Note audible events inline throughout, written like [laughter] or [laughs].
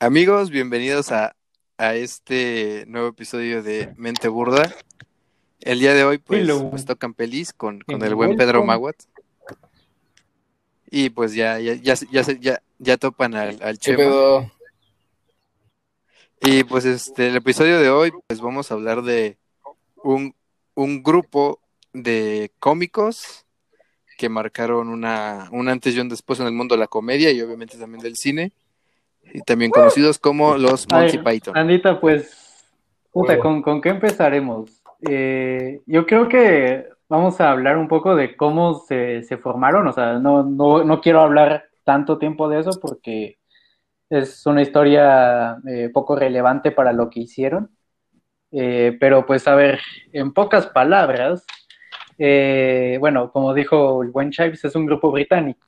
Amigos, bienvenidos a, a este nuevo episodio de Mente Burda. El día de hoy, pues, tocan pelis con, con el buen Pedro. Maguat. Y pues ya, ya, ya, se- ya, ya, ya topan al, al ¿Qué Chema. pedo? Y pues este, el episodio de hoy, pues vamos a hablar de un, un grupo de cómicos que marcaron una, un antes y un después en el mundo de la comedia y obviamente también del cine. Y también conocidos como los Monty ver, Python. Andita, pues, puta. ¿con, con qué empezaremos? Eh, yo creo que vamos a hablar un poco de cómo se, se formaron, o sea, no, no, no quiero hablar tanto tiempo de eso porque es una historia eh, poco relevante para lo que hicieron. Eh, pero pues, a ver, en pocas palabras, eh, bueno, como dijo el buen Chives, es un grupo británico.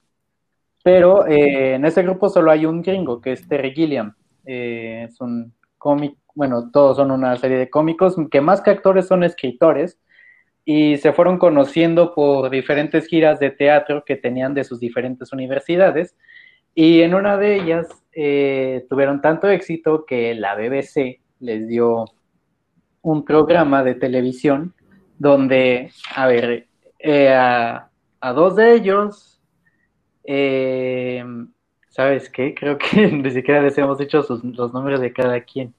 Pero eh, en ese grupo solo hay un gringo, que es Terry Gilliam. Eh, es un cómic, bueno, todos son una serie de cómicos que más que actores son escritores y se fueron conociendo por diferentes giras de teatro que tenían de sus diferentes universidades. Y en una de ellas eh, tuvieron tanto éxito que la BBC les dio un programa de televisión donde, a ver, eh, a, a dos de ellos, eh, ¿sabes qué? Creo que [laughs] ni siquiera les hemos dicho sus- los nombres de cada quien.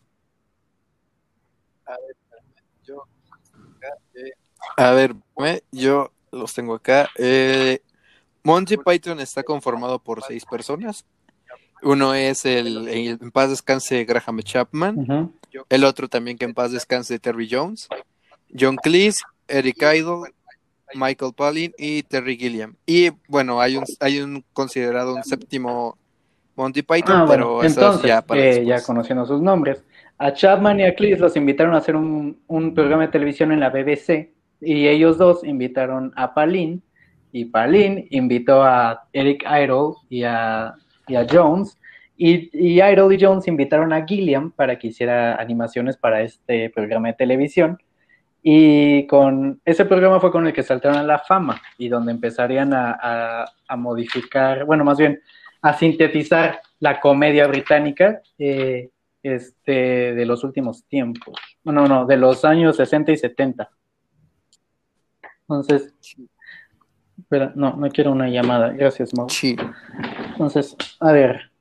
A ver, me- yo los tengo acá. Eh, Monty Python está conformado por seis personas. Uno es el, el- en paz descanse Graham Chapman. El otro también que en paz descanse Terry Jones. John Cleese, Eric Idle, Michael Palin y Terry Gilliam. Y bueno, hay un, hay un considerado un séptimo Monty Python, Ah, pero bueno, entonces, ya para eh, ya conociendo sus nombres, a Chapman y a Cleese los invitaron a hacer un, un programa de televisión en la BBC y ellos dos invitaron a Palin y Palin invitó a Eric Idle y a, y a Jones y, y Idle y Jones invitaron a Gilliam para que hiciera animaciones para este programa de televisión y con ese programa fue con el que saltaron a la fama y donde empezarían a, a- a modificar, bueno, más bien a sintetizar la comedia británica eh, este, de los últimos tiempos. No, no, de los años 60 y 70. Entonces, espera, no, no quiero una llamada. Gracias, Mau. Sí. Entonces, a ver.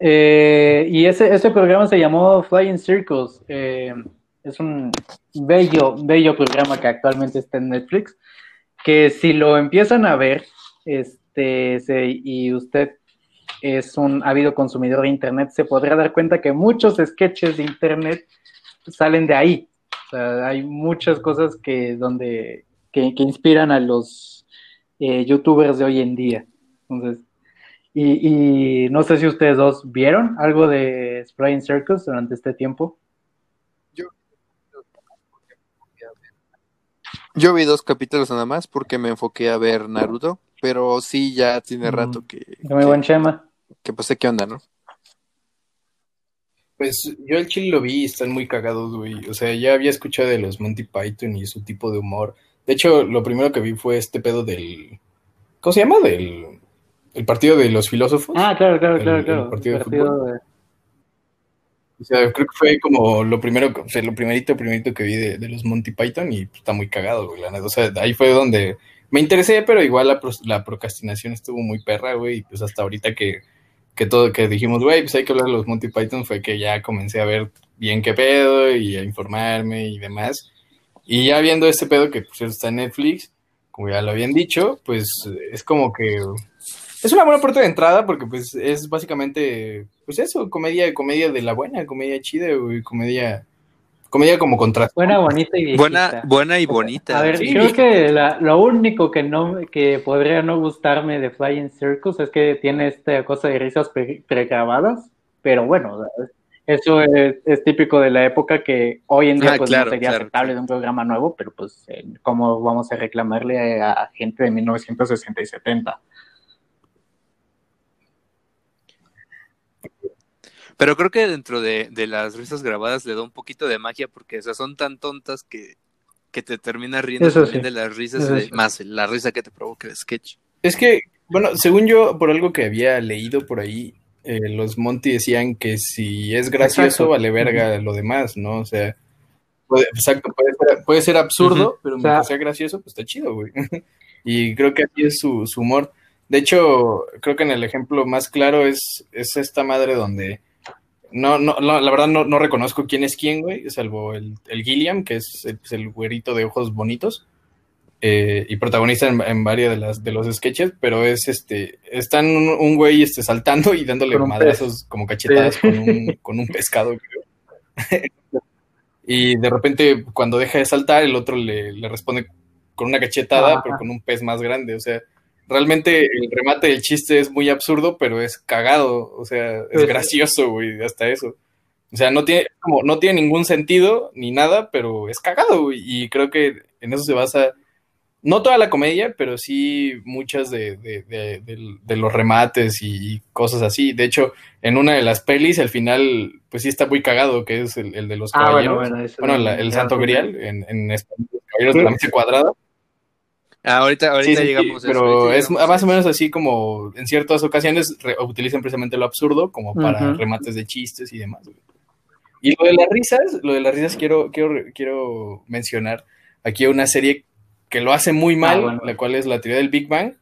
Eh, y ese, ese programa se llamó Flying Circles. Eh, es un bello, bello programa que actualmente está en Netflix. Que si lo empiezan a ver, este, y usted es un ávido consumidor de Internet, se podrá dar cuenta que muchos sketches de Internet salen de ahí. O sea, hay muchas cosas que, donde, que, inspiran a los eh, youtubers de hoy en día. Entonces, y, y no sé si ustedes dos vieron algo de Flying Circus durante este tiempo. Yo vi dos capítulos nada más porque me enfoqué a ver Naruto, pero sí ya tiene Mm. rato que, Muy que, buen Chema. que pues sé qué onda, ¿no? Pues yo el chile lo vi y están muy cagados, güey. O sea, ya había escuchado de los Monty Python y su tipo de humor. De hecho, lo primero que vi fue este pedo del... ¿Cómo se llama? Del el partido de los filósofos. Ah, claro, claro, El- claro, el claro. partido de Partido de- O sea, creo que fue como lo primero, o sea, lo primerito, primerito que vi de, los Monty Python y está muy cagado, güey, la. O sea, ahí fue donde me interesé, pero igual la, pros- la procrastinación estuvo muy perra, güey, y pues hasta ahorita que, que todo, que dijimos, güey, pues hay que hablar de los Monty Python, fue que ya comencé a ver bien qué pedo y a informarme y demás. Y ya viendo este pedo que pues está en Netflix, como ya lo habían dicho, pues es como que es una buena puerta de entrada porque pues es básicamente pues eso, comedia, comedia de la buena, comedia chida, güey, comedia, comedia como contraste. Buena, bonita y viejita. Buena, buena y bonita. A ver, Sí, creo viejita. que la- lo único que no que podría no gustarme de Flying Circus es que tiene esta cosa de risas pre- pregrabadas, pero bueno, eso es, es típico de la época que hoy en día Ah, pues claro, no sería claro, aceptable claro. de un programa nuevo, pero pues cómo vamos a reclamarle a gente de 1960 y 70. Pero creo que dentro de, de las risas grabadas le da un poquito de magia porque o sea, son tan tontas que, que te terminas riendo Eso también sí. de las risas Eso de- sí. más la risa que te provoca el sketch. Es que, bueno, según yo, por algo que había leído por ahí, eh, los Monty decían que si es gracioso, Exacto. vale verga lo demás, ¿no? O sea, puede, exacto, puede ser, puede ser absurdo, pero O sea- mientras sea gracioso, pues está chido, güey. [laughs] y creo que así es su, su humor. De hecho, creo que en el ejemplo más claro es, es esta madre donde no, no, no, la verdad no, no reconozco quién es quién, güey, salvo el, el Gilliam, que es el, el güerito de ojos bonitos. eh, y protagonista en, en varios de las de los sketches, pero es este, están un, un güey este, saltando y dándole madrazos como cachetadas Sí. con, un, con un pescado, [laughs] creo. y de repente, cuando deja de saltar, el otro le, le responde con una cachetada, Ajá. pero con un pez más grande. O sea, realmente el remate del chiste es muy absurdo, pero es cagado. O sea, es Pues- gracioso, güey, hasta eso. O sea, no tiene, como, no tiene ningún sentido ni nada, pero es cagado, güey. Y creo que en eso se basa, no toda la comedia, pero sí muchas de, de, de- de- de los remates y, y cosas así. De hecho, en una de las pelis, al final, pues sí está muy cagado, que es el, el de los Ah, bueno, caballeros. bueno. Bueno, no- la- el Santo Grial, en, en español, caballeros de la mesa cuadrada. Ah, ahorita, ahorita Sí, sí, sí, llegamos a eso, pero ahorita es llegamos a más o eso. menos así como en ciertas ocasiones utilizan precisamente lo absurdo como para remates de chistes y demás. güey. Y lo de las risas, lo de las risas quiero, quiero, quiero mencionar aquí una serie que lo hace muy mal, Ah, bueno. la cual es la teoría del Big Bang,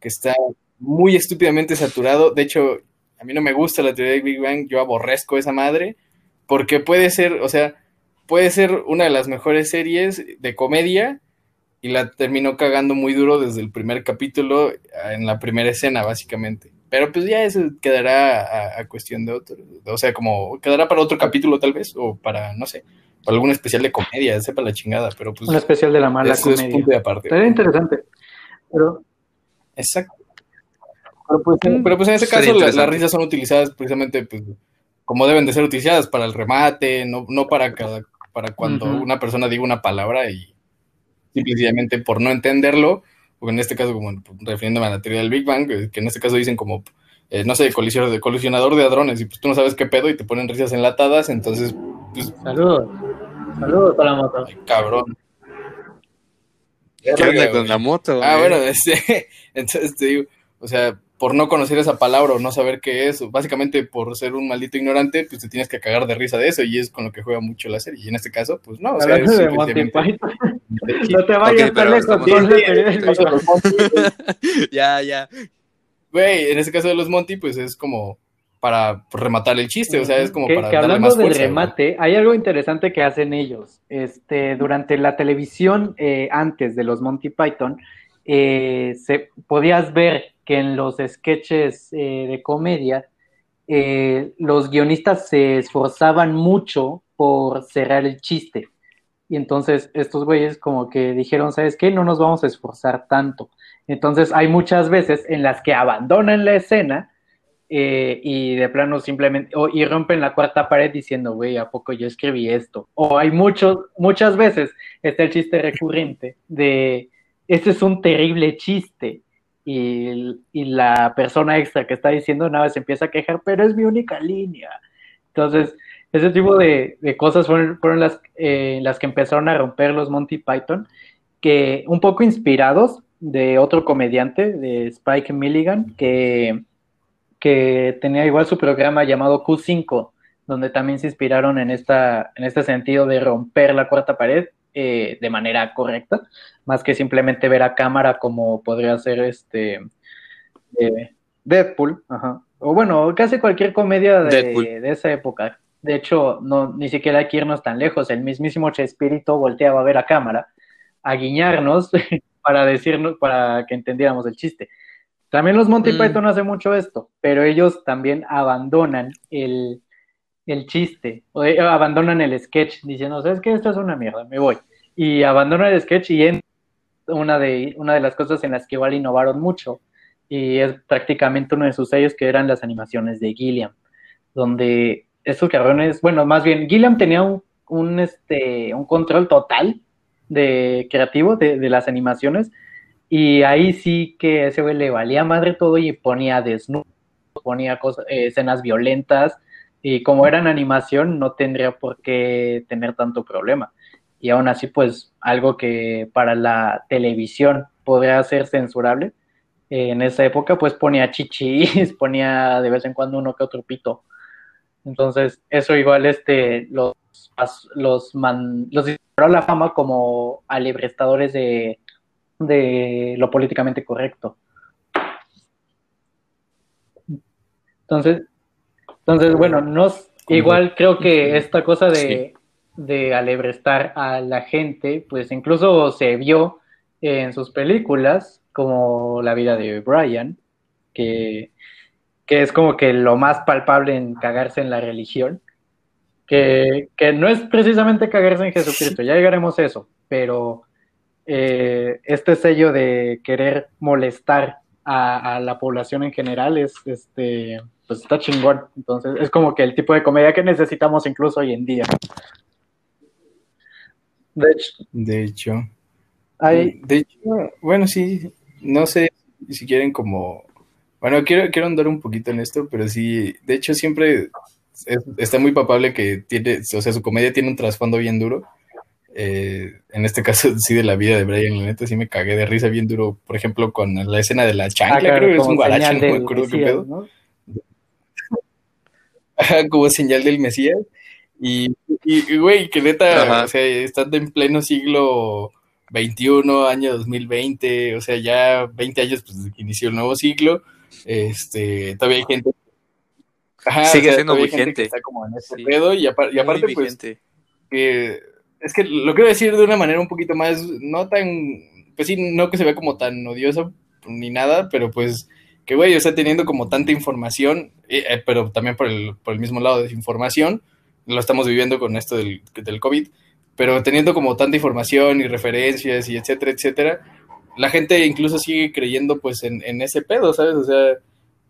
que está muy estúpidamente saturado. De hecho, a mí no me gusta la teoría del Big Bang, yo aborrezco esa madre, porque puede ser, o sea, puede ser una de las mejores series de comedia y la terminó cagando muy duro desde el primer capítulo en la primera escena, básicamente. Pero pues ya eso quedará a, a cuestión de otro, o sea, como quedará para otro capítulo tal vez, o para, no sé, para algún especial de comedia, sepa la chingada, pero pues Un especial de la mala eso es comedia. punto de aparte. Estaría interesante. Pero, Exacto. Pero pues, Mm, pero pues en ese sería caso la- las risas son utilizadas precisamente pues, como deben de ser utilizadas para el remate, no, no para cada, para cuando una persona diga una palabra y simplemente por no entenderlo, o en este caso como refiriéndome a la teoría del Big Bang, que, en este caso dicen como eh, no sé, colisionador de, colisionador de hadrones, y pues tú no sabes qué pedo y te ponen risas enlatadas, entonces, pues, saludos. Saludos para la moto. ay, cabrón. ¿Qué onda con la moto? Ah, güey? bueno, [laughs] este, entonces te digo, o sea, por no conocer esa palabra o no saber qué es, o básicamente por ser un maldito ignorante, pues te tienes que cagar de risa de eso y es con lo que juega mucho la serie. Y en este caso, pues no, o sea, es de [laughs] no te vayas tan lejos. [laughs] [laughs] ya, ya. Güey, en este caso de los Monty, pues es como para rematar el chiste, o sea, es como que, para que darle hablando más del fuerza. remate, hay algo interesante que hacen ellos. Este, durante la televisión eh, antes de los Monty Python, eh, se, podías ver que en los sketches eh, de comedia, eh, los guionistas se esforzaban mucho por cerrar el chiste. Y entonces estos güeyes como que dijeron, ¿sabes qué? No nos vamos a esforzar tanto. Entonces hay muchas veces en las que abandonan la escena eh, y de plano simplemente, o, y rompen la cuarta pared diciendo, güey, ¿a poco yo escribí esto? O hay muchos, muchas veces está el chiste recurrente de, este es un terrible chiste. Y, la persona extra que está diciendo nada se empieza a quejar, pero es mi única línea. Entonces, ese tipo de, cosas fueron, fueron las, eh, las que empezaron a romper los Monty Python, que un poco inspirados de otro comediante, de Spike Milligan, que, que tenía igual su programa llamado Q5, donde también se inspiraron en, esta, en este sentido de romper la cuarta pared eh, de manera correcta, más que simplemente ver a cámara como podría ser este eh, Deadpool, ajá. o bueno, casi cualquier comedia de, esa época. De hecho, no, ni siquiera hay que irnos tan lejos. El mismísimo Chespirito volteaba a ver a cámara, a guiñarnos [laughs] para decirnos, para que entendiéramos el chiste. También los Monty Mm. Python hacen mucho esto, pero ellos también abandonan el, el chiste, o eh, abandonan el sketch, diciendo, ¿sabes qué? Esto es una mierda, me voy. Y abandonan el sketch y en una de, una de las cosas en las que igual innovaron mucho, y es prácticamente uno de sus sellos que eran las animaciones de Gilliam, donde estos cabrones, bueno, más bien, Gilliam tenía un, un, este, un control total de creativo de, de las animaciones, y ahí sí que ese güey le valía madre todo y ponía desnudo, ponía cosas, eh, escenas violentas, y como eran animación no tendría por qué tener tanto problema. Y aún así, pues algo que para la televisión podría ser censurable, en esa época, pues ponía chichis, [laughs] ponía de vez en cuando uno que otro pito. Entonces, eso igual este, los, los, los disparó a la fama como alibrestadores de, de lo políticamente correcto. Entonces, entonces bueno, nos, igual creo que esta cosa de, de alebrestar a la gente, pues incluso se vio en sus películas, como La vida de Brian, que, que es como que lo más palpable en cagarse en la religión, que, que no es precisamente cagarse en Jesucristo, ya llegaremos a eso, pero eh, este sello de querer molestar a, la población en general es, este, pues está chingón. Entonces, es como que el tipo de comedia que necesitamos incluso hoy en día. De hecho. De hecho. Hay... De hecho, bueno, sí, no sé si quieren como... Bueno, quiero, quiero andar un poquito en esto, pero sí, de hecho siempre está muy papable que tiene, o sea, su comedia tiene un trasfondo bien duro eh, en este caso [laughs] sí de la vida de Brian, la neta sí me cagué de risa bien duro, por ejemplo, con la escena de la chancla, ah, creo que es un guarache, no me acuerdo qué pedo. [laughs] como señal del Mesías. Y, güey, que neta, o sea, estando en pleno siglo XXI, año 2020, o sea, ya 20 años pues, inició el nuevo siglo, este, todavía hay gente... Sigue siendo muy gente. está como en ese pedo, y, aparte, pues, que es que lo quiero decir de una manera un poquito más, no tan, pues sí, no que se vea como tan odioso ni nada, pero pues que güey, o sea, teniendo como tanta información, eh, eh, pero también por el, por el mismo lado de desinformación, lo estamos viviendo con esto del, del COVID, pero teniendo como tanta información y referencias y etcétera, etcétera, la gente incluso sigue creyendo pues en, en ese pedo, ¿sabes? O sea,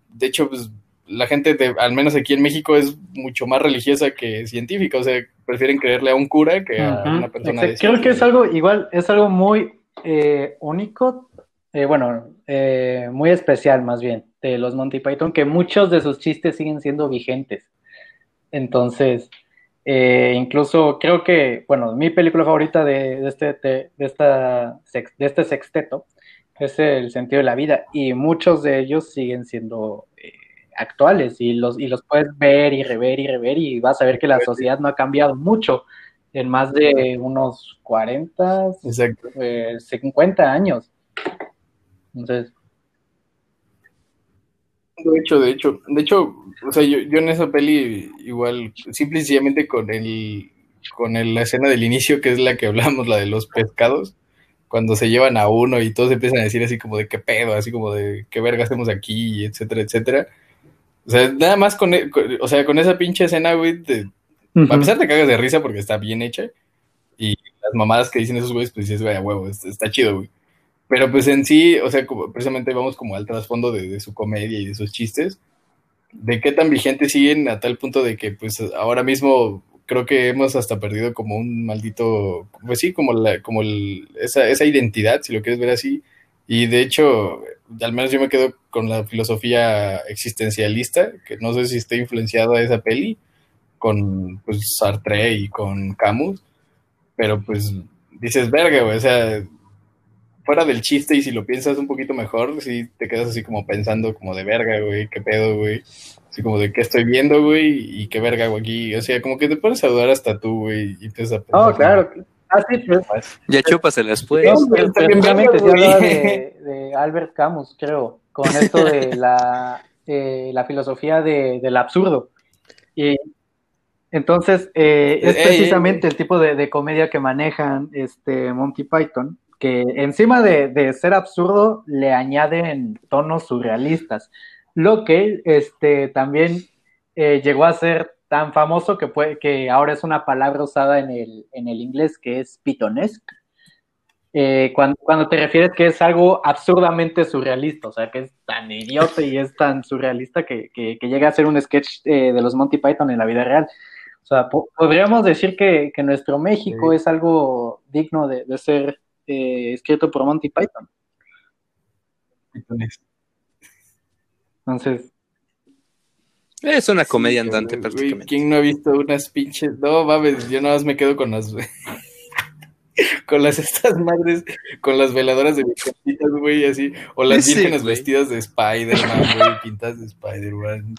de hecho, pues la gente, de, al menos aquí en México, es mucho más religiosa que científica, o sea, prefieren creerle a un cura que a una persona de Creo que es algo igual, es algo muy eh, único, eh, bueno, eh, muy especial más bien, de los Monty Python, que muchos de sus chistes siguen siendo vigentes. Entonces, incluso creo que, bueno, mi película favorita de, este, de, esta, de este sexteto es El sentido de la vida, y muchos de ellos siguen siendo actuales y los, y los puedes ver y rever y rever y vas a ver que la sociedad no ha cambiado mucho en más de unos 40, 50 eh, años. Entonces... De hecho, de hecho, de hecho, o sea, yo, yo en esa peli igual, simplemente con el, con la escena del inicio, que es la que hablamos, la de los pescados, cuando se llevan a uno y todos empiezan a decir así como de qué pedo, así como de qué verga hacemos aquí, etcétera, etcétera. O sea, nada más con, e, o sea, con esa pinche escena, güey, a pesar de cagas de risa porque está bien hecha, y las mamadas que dicen esos güeyes, pues dices, güey, a huevo, está, chido, güey. Pero pues en sí, o sea, precisamente vamos como al trasfondo de, su comedia y de sus chistes, de qué tan vigentes siguen a tal punto de que pues ahora mismo creo que hemos hasta perdido como un maldito, pues sí, como la, como esa, esa identidad, si lo quieres ver así, y de hecho, al menos yo me quedo con la filosofía existencialista, que no sé si está influenciado a esa peli, con pues, Sartre y con Camus, pero pues dices, verga, güey, o sea, fuera del chiste y si lo piensas un poquito mejor, sí te quedas así como pensando como de verga, güey, qué pedo, güey. Así como de qué estoy viendo, güey, y qué verga, güey, aquí. O sea, como que te puedes a dudar hasta tú, güey, y empiezas a pensar. Oh, claro, Ah, sí, pues. Ya chúpaselas, pues. Obviamente se habla de, de, Albert Camus, creo, con esto de la, eh, la filosofía de, del absurdo. Y entonces, eh, es precisamente el tipo de, de, comedia que manejan este Monty Python, que encima de, de, ser absurdo, le añaden tonos surrealistas, lo que este, también eh, llegó a ser tan famoso que, puede, que ahora es una palabra usada en el, en el inglés que es pitonesque. Eh, cuando, cuando, te refieres que es algo absurdamente surrealista, o sea, que es tan idiota y es tan surrealista que, que, llega a ser un sketch eh, de los Monty Python en la vida real. O sea, podríamos decir que, que, nuestro México es algo digno de, de ser eh, escrito por Monty Python. Entonces, es una comedia andante prácticamente. ¿Quién no ha visto unas pinches? No mames, yo nada más me quedo con las [laughs] con las estas madres, con las veladoras de virgencitas, güey, así, o las Sí, vírgenes güey. vestidas de Spider-Man, güey, pintadas de Spider-Man,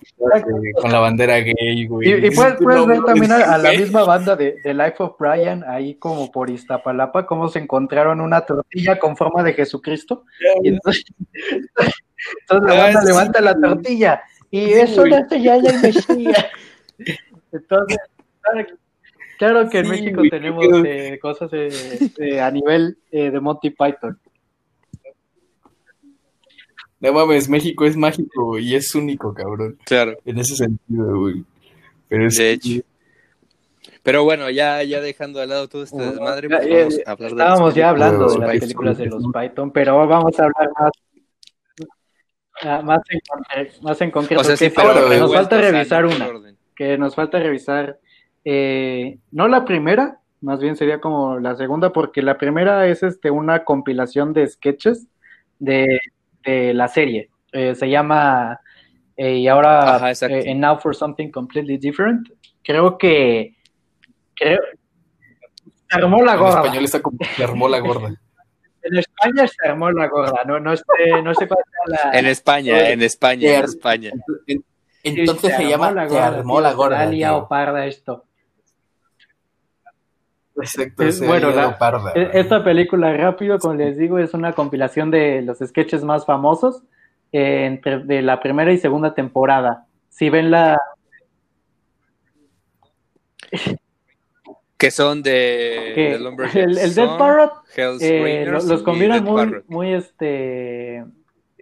eh, con la bandera gay, güey. Y, y puedes, ver también a, a la misma banda de, de Life of Brian, ahí como por Iztapalapa, cómo se encontraron una tortilla con forma de Jesucristo. Y entonces, [laughs] entonces la Ah, banda sí, levanta la tortilla y Sí, eso güey. no se llama el Mesías. [laughs] Entonces, claro, claro que en Sí, México tenemos eh, cosas eh, eh, a nivel eh, de Monty Python. No mames, México es mágico, güey, y es único, cabrón, Claro, en ese sentido, güey. Pero es de hecho. Pero bueno, ya, ya dejando de lado todo este desmadre, pues ya, vamos a hablar de Estábamos ya hablando de las películas de los Python, pero vamos a hablar más, ah, más, en, con- más en concreto. O sea, sí, que pero nos falta revisar una, orden. que nos falta revisar, eh, no la primera, más bien sería como la segunda, porque la primera es este una compilación de sketches de, de la serie. Eh, se llama eh, y ahora Ajá, eh, And Now for Something Completely Different. Creo que creo, se armó la En gorda. español está como se armó la gorda. [laughs] En España se armó la gorda, no, no, sé, no sé cuál sea la. En España, en España, en España. Entonces se llama la Se gorda, armó la se gorda. ha liado tío. parda esto. Exacto, Es- bueno, liado la- parda, E-. Esta película, rápido, como les digo, es una compilación de los sketches más famosos eh, entre, de la primera y segunda temporada. Si ven la. [laughs] Que son de, que de Lumberjack el, el Dead Parrot Hell's eh, los combinan muy, Parrot. muy, este,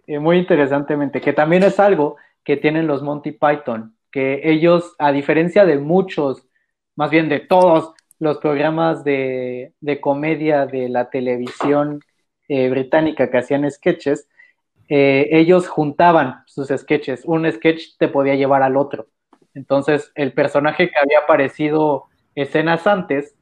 eh, muy interesantemente, que también es algo que tienen los Monty Python, que ellos, a diferencia de muchos, más bien de todos los programas de, de comedia de la televisión eh, británica que hacían sketches, eh, ellos juntaban sus sketches. Un sketch te podía llevar al otro. Entonces, el personaje que había aparecido escenas antes,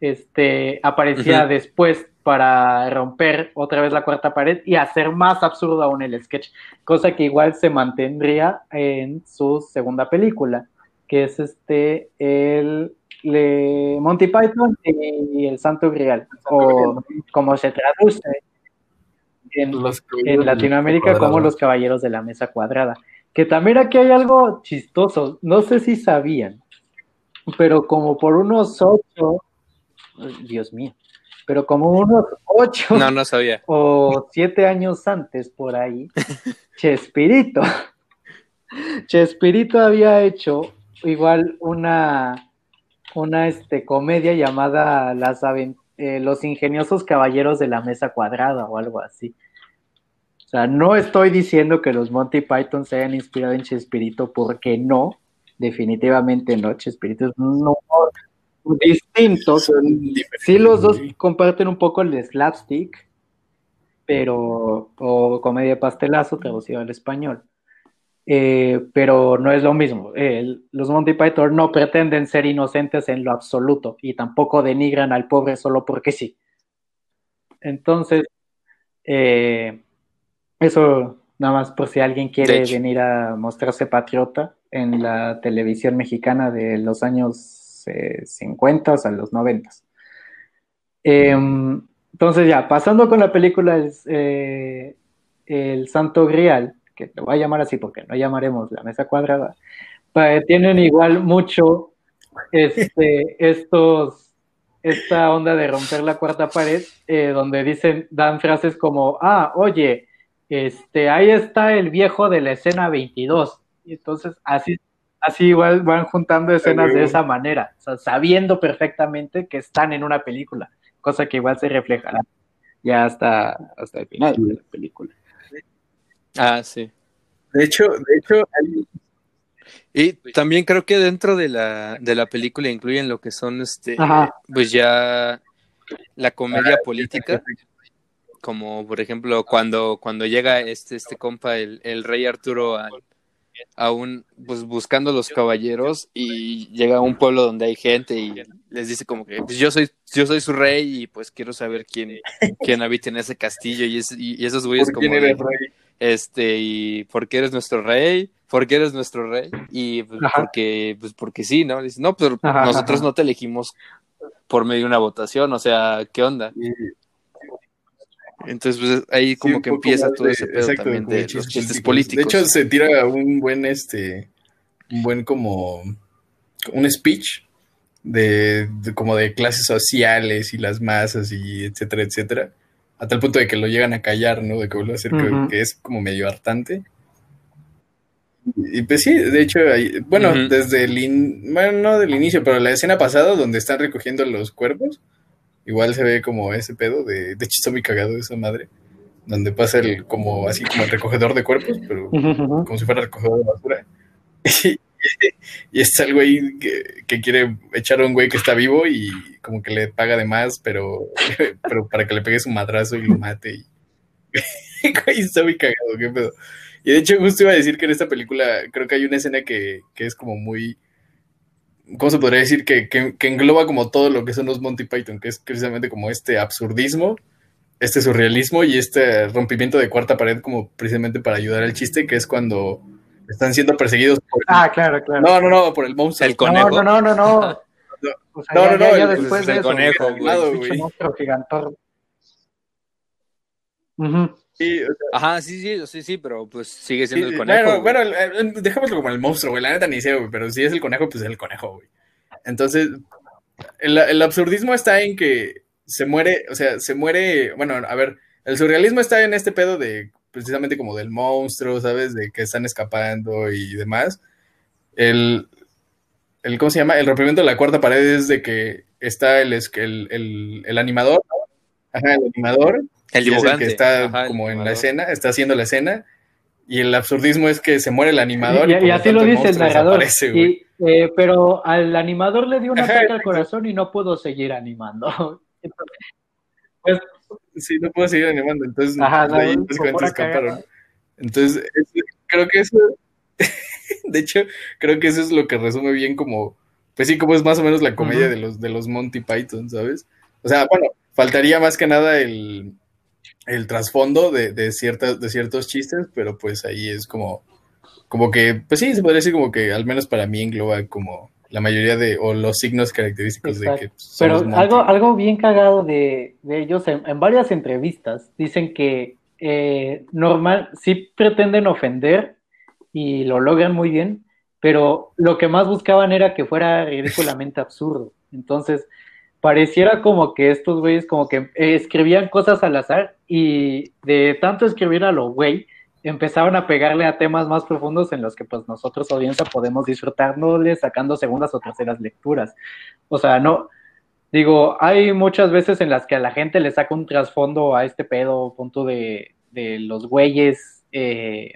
este, aparecía después para romper otra vez la cuarta pared y hacer más absurdo aún el sketch, cosa que igual se mantendría en su segunda película, que es este el le- Monty Python y el Santo Grial, o como se traduce en, Latinoamérica como los caballeros de la mesa cuadrada. Que también aquí hay algo chistoso, no sé si sabían, pero como por unos ocho, Dios mío, pero como unos ocho No, no sabía. o siete años antes por ahí, [laughs] Chespirito, Chespirito había hecho igual una, una este, comedia llamada Las eh, Los Ingeniosos Caballeros de la Mesa Cuadrada o algo así. O sea, no estoy diciendo que los Monty Python se hayan inspirado en Chespirito, porque no, definitivamente no. Chespirito es un humor distinto. Sí, los dos comparten un poco el slapstick, pero, o comedia pastelazo traducido al español. Eh, pero no es lo mismo. Los Monty Python no pretenden ser inocentes en lo absoluto y tampoco denigran al pobre solo porque sí. Entonces, eh, eso nada más por si alguien quiere venir a mostrarse patriota en la televisión mexicana de los años eh, 50 a los 90. Em, entonces ya, pasando con la película El, eh, El Santo Grial, que lo voy a llamar así porque no llamaremos La Mesa Cuadrada, tienen igual mucho este, estos, esta onda de romper la cuarta pared, eh, donde dicen, dan frases como, ah, oye, este, ahí está el viejo de la escena 22. Y entonces así, así igual van juntando escenas de esa manera, sabiendo perfectamente que están en una película, cosa que igual se reflejará ya hasta, hasta el final de la película. Ah, sí. De hecho, de hecho, hay- Y también creo que dentro de la, de la película incluyen lo que son, este, Ajá. pues ya la comedia política, como por ejemplo cuando, cuando llega este, este compa, el, el rey Arturo, a, a un, pues buscando los caballeros y llega a un pueblo donde hay gente y les dice como que pues yo soy, yo soy su rey y pues quiero saber quién, quién habita en ese castillo y, es- y, y esos güeyes ¿por como quién de- eres rey? Este y por qué eres nuestro rey por qué eres nuestro rey y pues, porque pues porque sí no Dice, no pero Ajá, nosotros ajá. no te elegimos por medio de una votación, o sea, ¿qué onda? Entonces, pues, ahí como Sí, que empieza todo ese pedo exacto, también de los chistes políticos. De hecho, se tira un buen, este, un buen como, un speech de, de como de clases sociales y las masas y etcétera, etcétera, a tal punto de que lo llegan a callar, ¿no? De que vuelve a ser que- Ujú. que, es como medio hartante. Y pues sí, de hecho, ahí- bueno, Ujú. desde el, in- bueno, no del inicio, pero la escena pasada donde están recogiendo los cuerpos, igual se ve como ese pedo de, de hecho está muy cagado esa madre, donde pasa el, como así como el recogedor de cuerpos, pero Ujú. como si fuera recogedor de basura. [laughs] [laughs] Y, está el güey que, quiere echar a un güey que está vivo y como que le paga de más, pero, [laughs] pero para que le pegue su madrazo y lo mate. [laughs] Y... Güey, está muy cagado, qué pedo. Y de hecho, justo iba a decir que en esta película creo que hay una escena que, que es como muy. ¿Cómo se podría decir? Que, que, que engloba como todo lo que son los Monty Python, que es precisamente como este absurdismo, este surrealismo y este rompimiento de cuarta pared, como precisamente para ayudar al chiste, que es cuando están siendo perseguidos por. Ah, claro, claro. No, no, no, por el monstruo. El conejo. No, no, no, no, [laughs] no. O sea, No, ya- no, ya- no, ya el- después pues, de el eso, conejo, el güey. pinche monstruo gigantor. Ujú. Sí, o sea, Ajá, sí, sí, sí, sí, pero pues sigue Sí, siendo el conejo. Bueno, güey. bueno, el- el- dejémoslo como el monstruo, güey. La neta ni sé, güey. Pero si es el conejo, pues es el conejo, güey. Entonces, el, el absurdismo está en que se muere, o sea, se muere. Bueno, a ver, el surrealismo está en este pedo de precisamente como del monstruo, ¿sabes? De que están escapando y demás. El, el ¿cómo se llama? El rompimiento de la cuarta pared es de que está el, es- el, el, el animador, ¿no? Ajá, el animador. El y es dibujante. que está Ajá, como en la escena, está haciendo la escena. Y el absurdismo es que se muere el animador. Y, y lo así lo dice el narrador. Y, eh, pero al animador le dio un Ajá, ataque al corazón y no pudo seguir animando. [laughs] Pues, Sí, no puedo seguir animando. Entonces, Ajá, de ahí básicamente acá. escaparon. Entonces, es- creo que eso. [laughs] de hecho, creo que eso es lo que resume bien como. Pues sí, como es más o menos la comedia de los de los Monty Python, ¿sabes? O sea, bueno, faltaría más que nada el, el trasfondo de, de, ciertas, de ciertos chistes, pero pues ahí es como. Como que, pues sí, se podría decir como que al menos para mí engloba como la mayoría de, o los signos característicos de que Pero algo, algo bien cagado de, de ellos en, en varias entrevistas dicen que eh, normal, sí pretenden ofender y lo logran muy bien, pero lo que más buscaban era que fuera ridículamente [laughs] absurdo. Entonces, pareciera como que estos güeyes como que escribían cosas al azar y de tanto escribir a lo güey, empezaban a pegarle a temas más profundos en los que pues nosotros audiencia podemos disfrutárnosle sacando segundas o terceras lecturas. O sea, no, digo, hay muchas veces en las que a la gente le saca un trasfondo a este pedo, punto de, de los güeyes. Eh,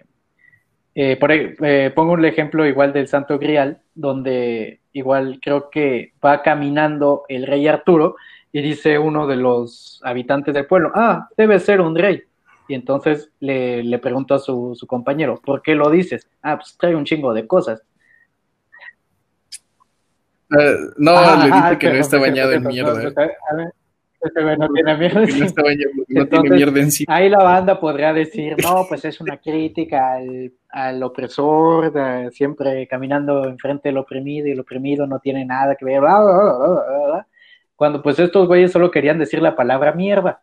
eh, por, eh, pongo un ejemplo igual del Santo Grial, donde igual creo que va caminando el rey Arturo y dice uno de los habitantes del pueblo, ah, debe ser un rey. Y entonces le, le pregunta a su, su compañero, ¿por qué lo dices? Ah, pues trae un chingo de cosas. Uh, no, Ah, le dice ah, que no está perdón, bañado en mierda. no, no, este güey tiene mierda. Que no está bañado, no tiene Entonces, mierda encima. Ahí la banda podrá decir, no, pues es una crítica al, al opresor, de- siempre caminando enfrente del oprimido y el oprimido no tiene nada que ver, bla, bla, bla, bla, bla, bla. cuando pues estos güeyes solo querían decir la palabra mierda.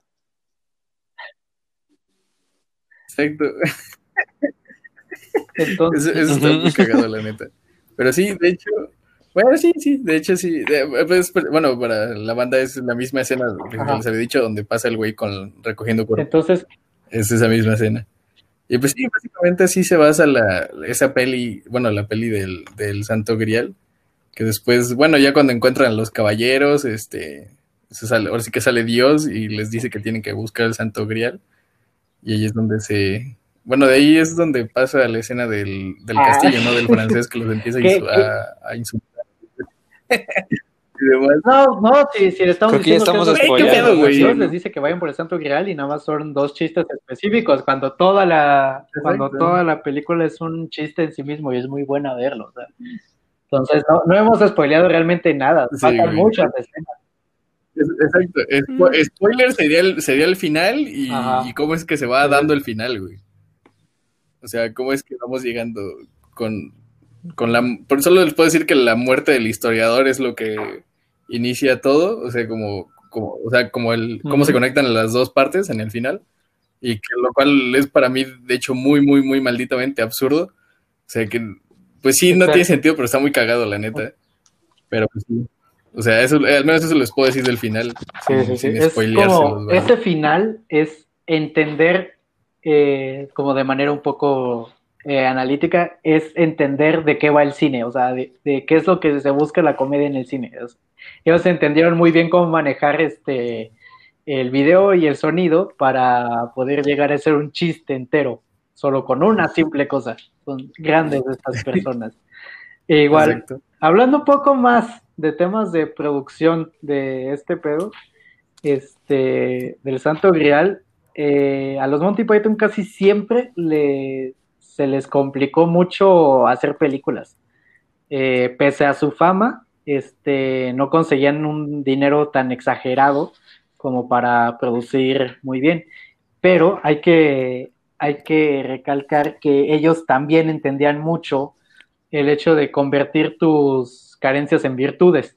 Exacto. [laughs] Entonces, Eso, eso está muy cagado, la neta. Pero sí, de hecho, bueno, sí, sí, de hecho sí. De- pues, pues, bueno, para la banda es la misma escena que Ajá. les había dicho, donde pasa el güey con recogiendo cuerpos. entonces, Es esa misma escena. Y pues sí, básicamente así se basa la, esa peli, bueno, la peli del, del Santo Grial, que después, bueno, ya cuando encuentran a los caballeros, este, se sale, ahora sí que sale Dios y les dice que tienen que buscar el Santo Grial, y ahí es donde se, bueno, de ahí es donde pasa la escena del, del Ah. castillo, ¿no? Del francés que los [laughs] empieza a, ¿Qué- insu- a- a insultar. [laughs] y demás. no, no, si, si le estamos Creo que diciendo estamos que es- spoileando, ¿Qué pedo, güey? Dios les dice que vayan por el Santo Grial y nada más son dos chistes específicos, cuando toda la, cuando toda la película es un chiste en sí mismo y es muy buena verlo. o sea. Entonces, no, no hemos spoileado realmente nada, Sí, faltan güey. muchas escenas. Exacto. Spo- spoiler sería el, sería el final y cómo es que se va dando el final, güey. O sea, cómo es que vamos llegando con, con la... Por solo les puedo decir que la muerte del historiador es lo que inicia todo, o sea, como, como, o sea, como el, cómo se conectan las dos partes en el final, y que lo cual es para mí, de hecho, muy, muy, muy malditamente absurdo. O sea, que, pues sí, no tiene sentido, pero está muy cagado, la neta. Pero pues sí. O sea, eso, al menos eso les puedo decir del final. Sí, sí. Es como, ese final es entender, eh, como de manera un poco eh, analítica, es entender de qué va el cine, o sea, de, qué es lo que se busca la comedia en el cine. ellos entendieron muy bien cómo manejar este el video y el sonido para poder llegar a ser un chiste entero, solo con una simple cosa. Son grandes estas [laughs] personas. E igual, hablando un poco más de temas de producción de este pedo, este, del Santo Grial, eh, a los Monty Python casi siempre le, se les complicó mucho hacer películas. Eh, pese a su fama, este, no conseguían un dinero tan exagerado como para producir muy bien. Pero hay que, hay que recalcar que ellos también entendían mucho el hecho de convertir tus carencias en virtudes.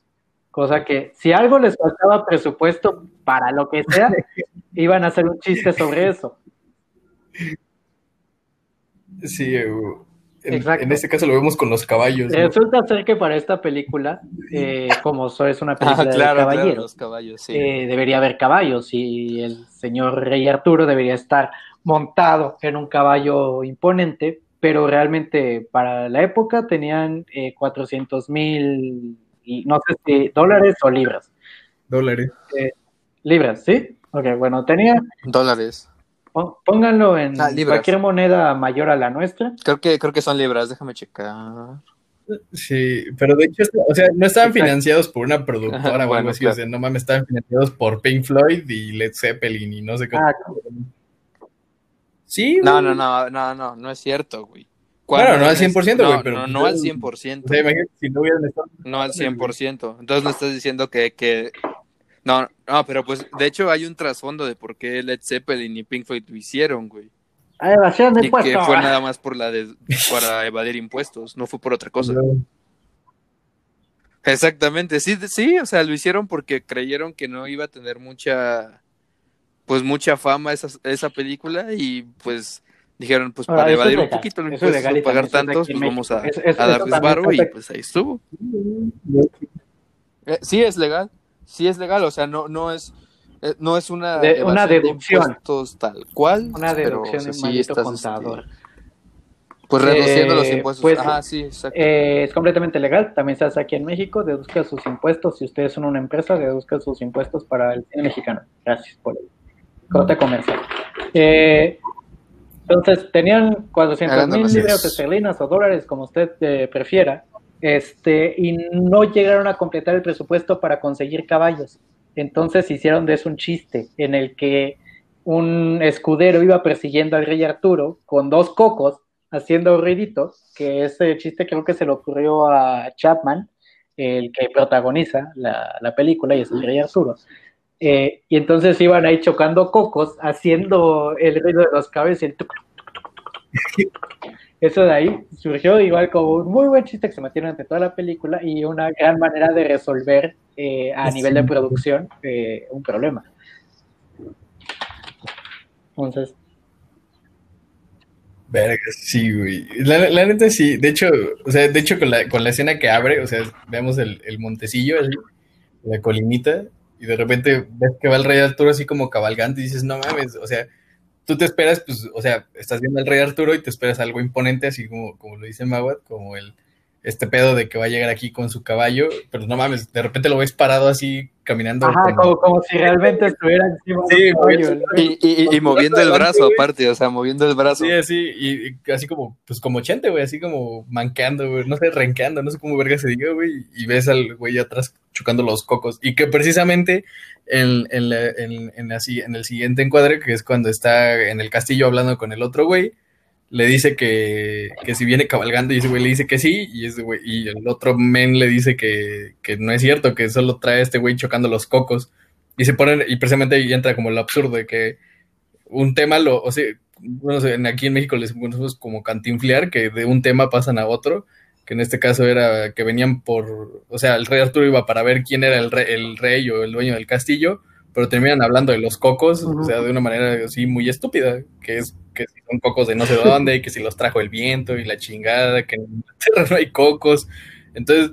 Cosa que si algo les faltaba presupuesto para lo que sea, [laughs] iban a hacer un chiste sobre eso. Sí, en, este caso lo vemos con los caballos. Resulta ser que para esta película, eh, como es una película de caballeros, eh, debería haber caballos y el señor Rey Arturo debería estar montado en un caballo imponente, pero realmente para la época tenían 400 eh, mil, no sé si dólares o libras. Dólares. libras, ¿sí? Ok, bueno, tenía... Dólares. Pónganlo en ah, cualquier moneda mayor a la nuestra. Creo que, creo que son libras, déjame checar. Sí, pero de hecho, o sea, no estaban financiados por una productora o algo así, o sea, no mames, estaban financiados por Pink Floyd y Led Zeppelin y no sé qué. Ah, sí, No, no, no, no, no, no es cierto, güey. Claro, no al 100%, güey, no, pero... No, no al 100%. O sea, imagínate si no hubieran estado... No al 100%. Entonces no estás diciendo que, que no, no, pero pues de hecho hay un trasfondo de por qué Led Zeppelin y Pink Floyd lo hicieron, güey. Ah, evasión de impuestos. Que fue nada más por la de, para evadir impuestos, no fue por otra cosa. Exactamente, sí, sí, o sea, lo hicieron porque creyeron que no iba a tener mucha, pues mucha fama esa, esa película y pues dijeron, pues para evadir un poquito los impuestos, pagar tantos, pues vamos a, a darles varo y pues ahí estuvo. Eh, sí, es legal sí es legal, o sea, no, no es eh, no es una, una deducción tal cual, una deducción pero, sí estás, este, contador. pues reduciendo los eh, impuestos. Pues, Ajá, sí, exacto. Eh, es completamente legal. También estás aquí en México, deduzca sus impuestos. Si ustedes son una empresa, deduzca sus impuestos para el cine mexicano. Gracias por el corte comercial. entonces, tenían 400 mil libras esterlinas o dólares, como usted prefiera, este, y no llegaron a completar el presupuesto para conseguir caballos. Entonces hicieron de eso un chiste en el que un escudero iba persiguiendo al rey Arturo con dos cocos haciendo ruiditos, que ese chiste creo que se le ocurrió a Chapman, el que protagoniza la, película y es el rey Arturo. Eh, y entonces iban ahí chocando cocos, haciendo el ruido de los caballos y el eso de ahí surgió igual como un muy buen chiste que se mantiene durante toda la película y una gran manera de resolver eh, a nivel de producción eh, un problema. Entonces. Verga, sí, güey. La, neta sí. De hecho, o sea, de hecho con la, con la escena que abre, o sea, vemos el, el montecillo, la colinita, y de repente ves que va el rey Arturo así como cabalgante y dices, no mames, o sea, tú te esperas, pues, o sea, estás viendo al rey Arturo y te esperas algo imponente, así como, como lo dice Mawad, como el, este pedo de que va a llegar aquí con su caballo, pero no mames, de repente lo ves parado así caminando. Ajá, como, si realmente estuviera encima sí, y, y, moviendo el brazo aparte, o sea, moviendo el brazo. Sí, así, y, así como, pues como chente, güey, así como manqueando, güey, no sé, renqueando, no sé cómo verga se diga, güey, y ves al güey atrás chocando los cocos, y que precisamente en, en, en, en, así, en el siguiente encuadre, que es cuando está en el castillo hablando con el otro güey, le dice que, que, si viene cabalgando y ese güey le dice que sí y ese güey, y el otro men le dice que, que, no es cierto, que solo trae a este güey chocando los cocos. Y se ponen, y precisamente ahí entra como lo absurdo de que un tema lo, o sea, bueno, aquí en México les conocemos como cantinflear, que de un tema pasan a otro que en este caso era que venían por, o sea, el rey Arturo iba para ver quién era el rey, el rey o el dueño del castillo, pero terminan hablando de los cocos, o sea, de una manera así muy estúpida, que es que si son cocos de no sé dónde, y que si los trajo el viento y la chingada, que en Inglaterra no hay cocos. Entonces,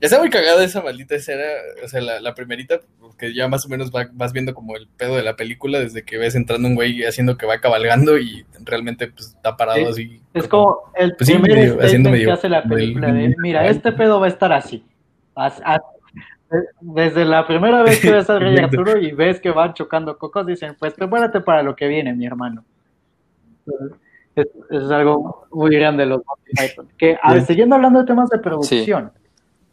está muy cagada esa maldita escena, o sea, la, la primerita, que ya más o menos va- vas viendo como el pedo de la película, desde que ves entrando un güey haciendo que va cabalgando y realmente pues, está parado Sí. así. Es como el Pues sí, medio- haciendo medio- que hace la película de, mira, este pedo va a estar así. As- as- desde la primera vez que ves al [laughs] Rey. Arturo y ves que van chocando cocos, dicen, pues prepárate para lo que viene, mi hermano. Es, es algo muy grande los Monty Python. Que, a ver, siguiendo hablando de temas de producción,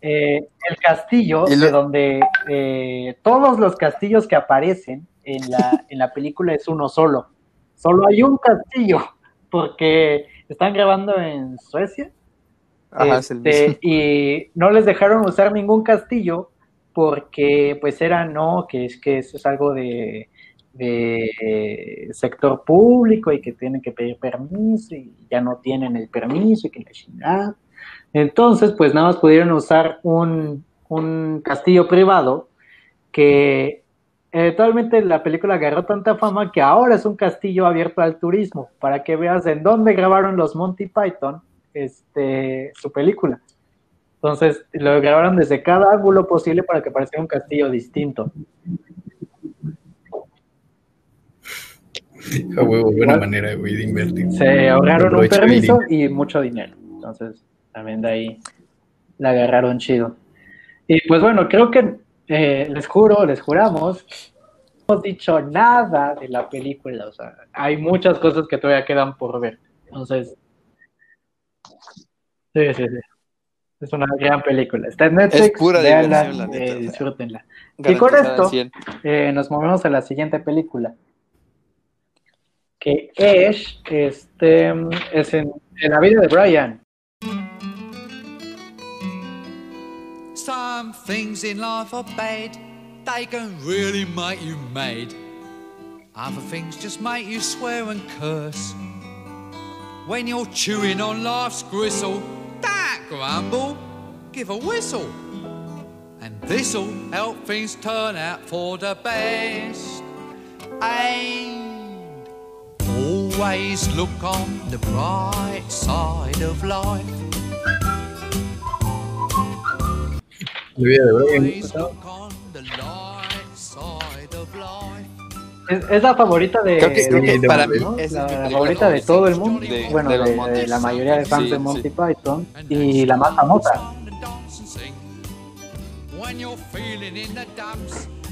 eh, el castillo, de donde eh, todos los castillos que aparecen en la, [laughs] en la película es uno solo. Solo hay un castillo, porque están grabando en Suecia Ajá, este, [laughs] y no les dejaron usar ningún castillo porque pues era no, que es que eso es algo de, de sector público y que tienen que pedir permiso y ya no tienen el permiso y que la chingada. Entonces, pues nada más pudieron usar un, un castillo privado que eventualmente la película agarró tanta fama que ahora es un castillo abierto al turismo, para que veas en dónde grabaron los Monty Python este, su película. Entonces lo grabaron desde cada ángulo posible para que pareciera un castillo distinto. [laughs] A huevo, buena manera, güey, de invertir. Se ahorraron un permiso y mucho dinero. Entonces también de ahí la agarraron chido. Y pues bueno, creo que eh, les juro, les juramos, no hemos dicho nada de la película. O sea, hay muchas cosas que todavía quedan por ver. Entonces, sí, sí, sí. Es una gran película. Está en Netflix, Es pura véanla, diversión, la neta, eh, o sea. disfrútenla. Y con esto- al 100. Eh, nos movemos a la siguiente película. Que es, este, es en, en la vida de Brian. Some things in life are bad, they can really make you mad. Other things just make you swear and curse. When you're chewing on life's gristle, don't grumble, give a whistle. And this'll help things turn out for the best. And always look on the bright side of life. Es, es la favorita de, Creo que, creo que de- para de- mí ¿no? esa es la, favorita de todo el mundo, de- bueno, de de, los de Monty. la mayoría de fans Sí, de sí. Monty Python y la más famosa.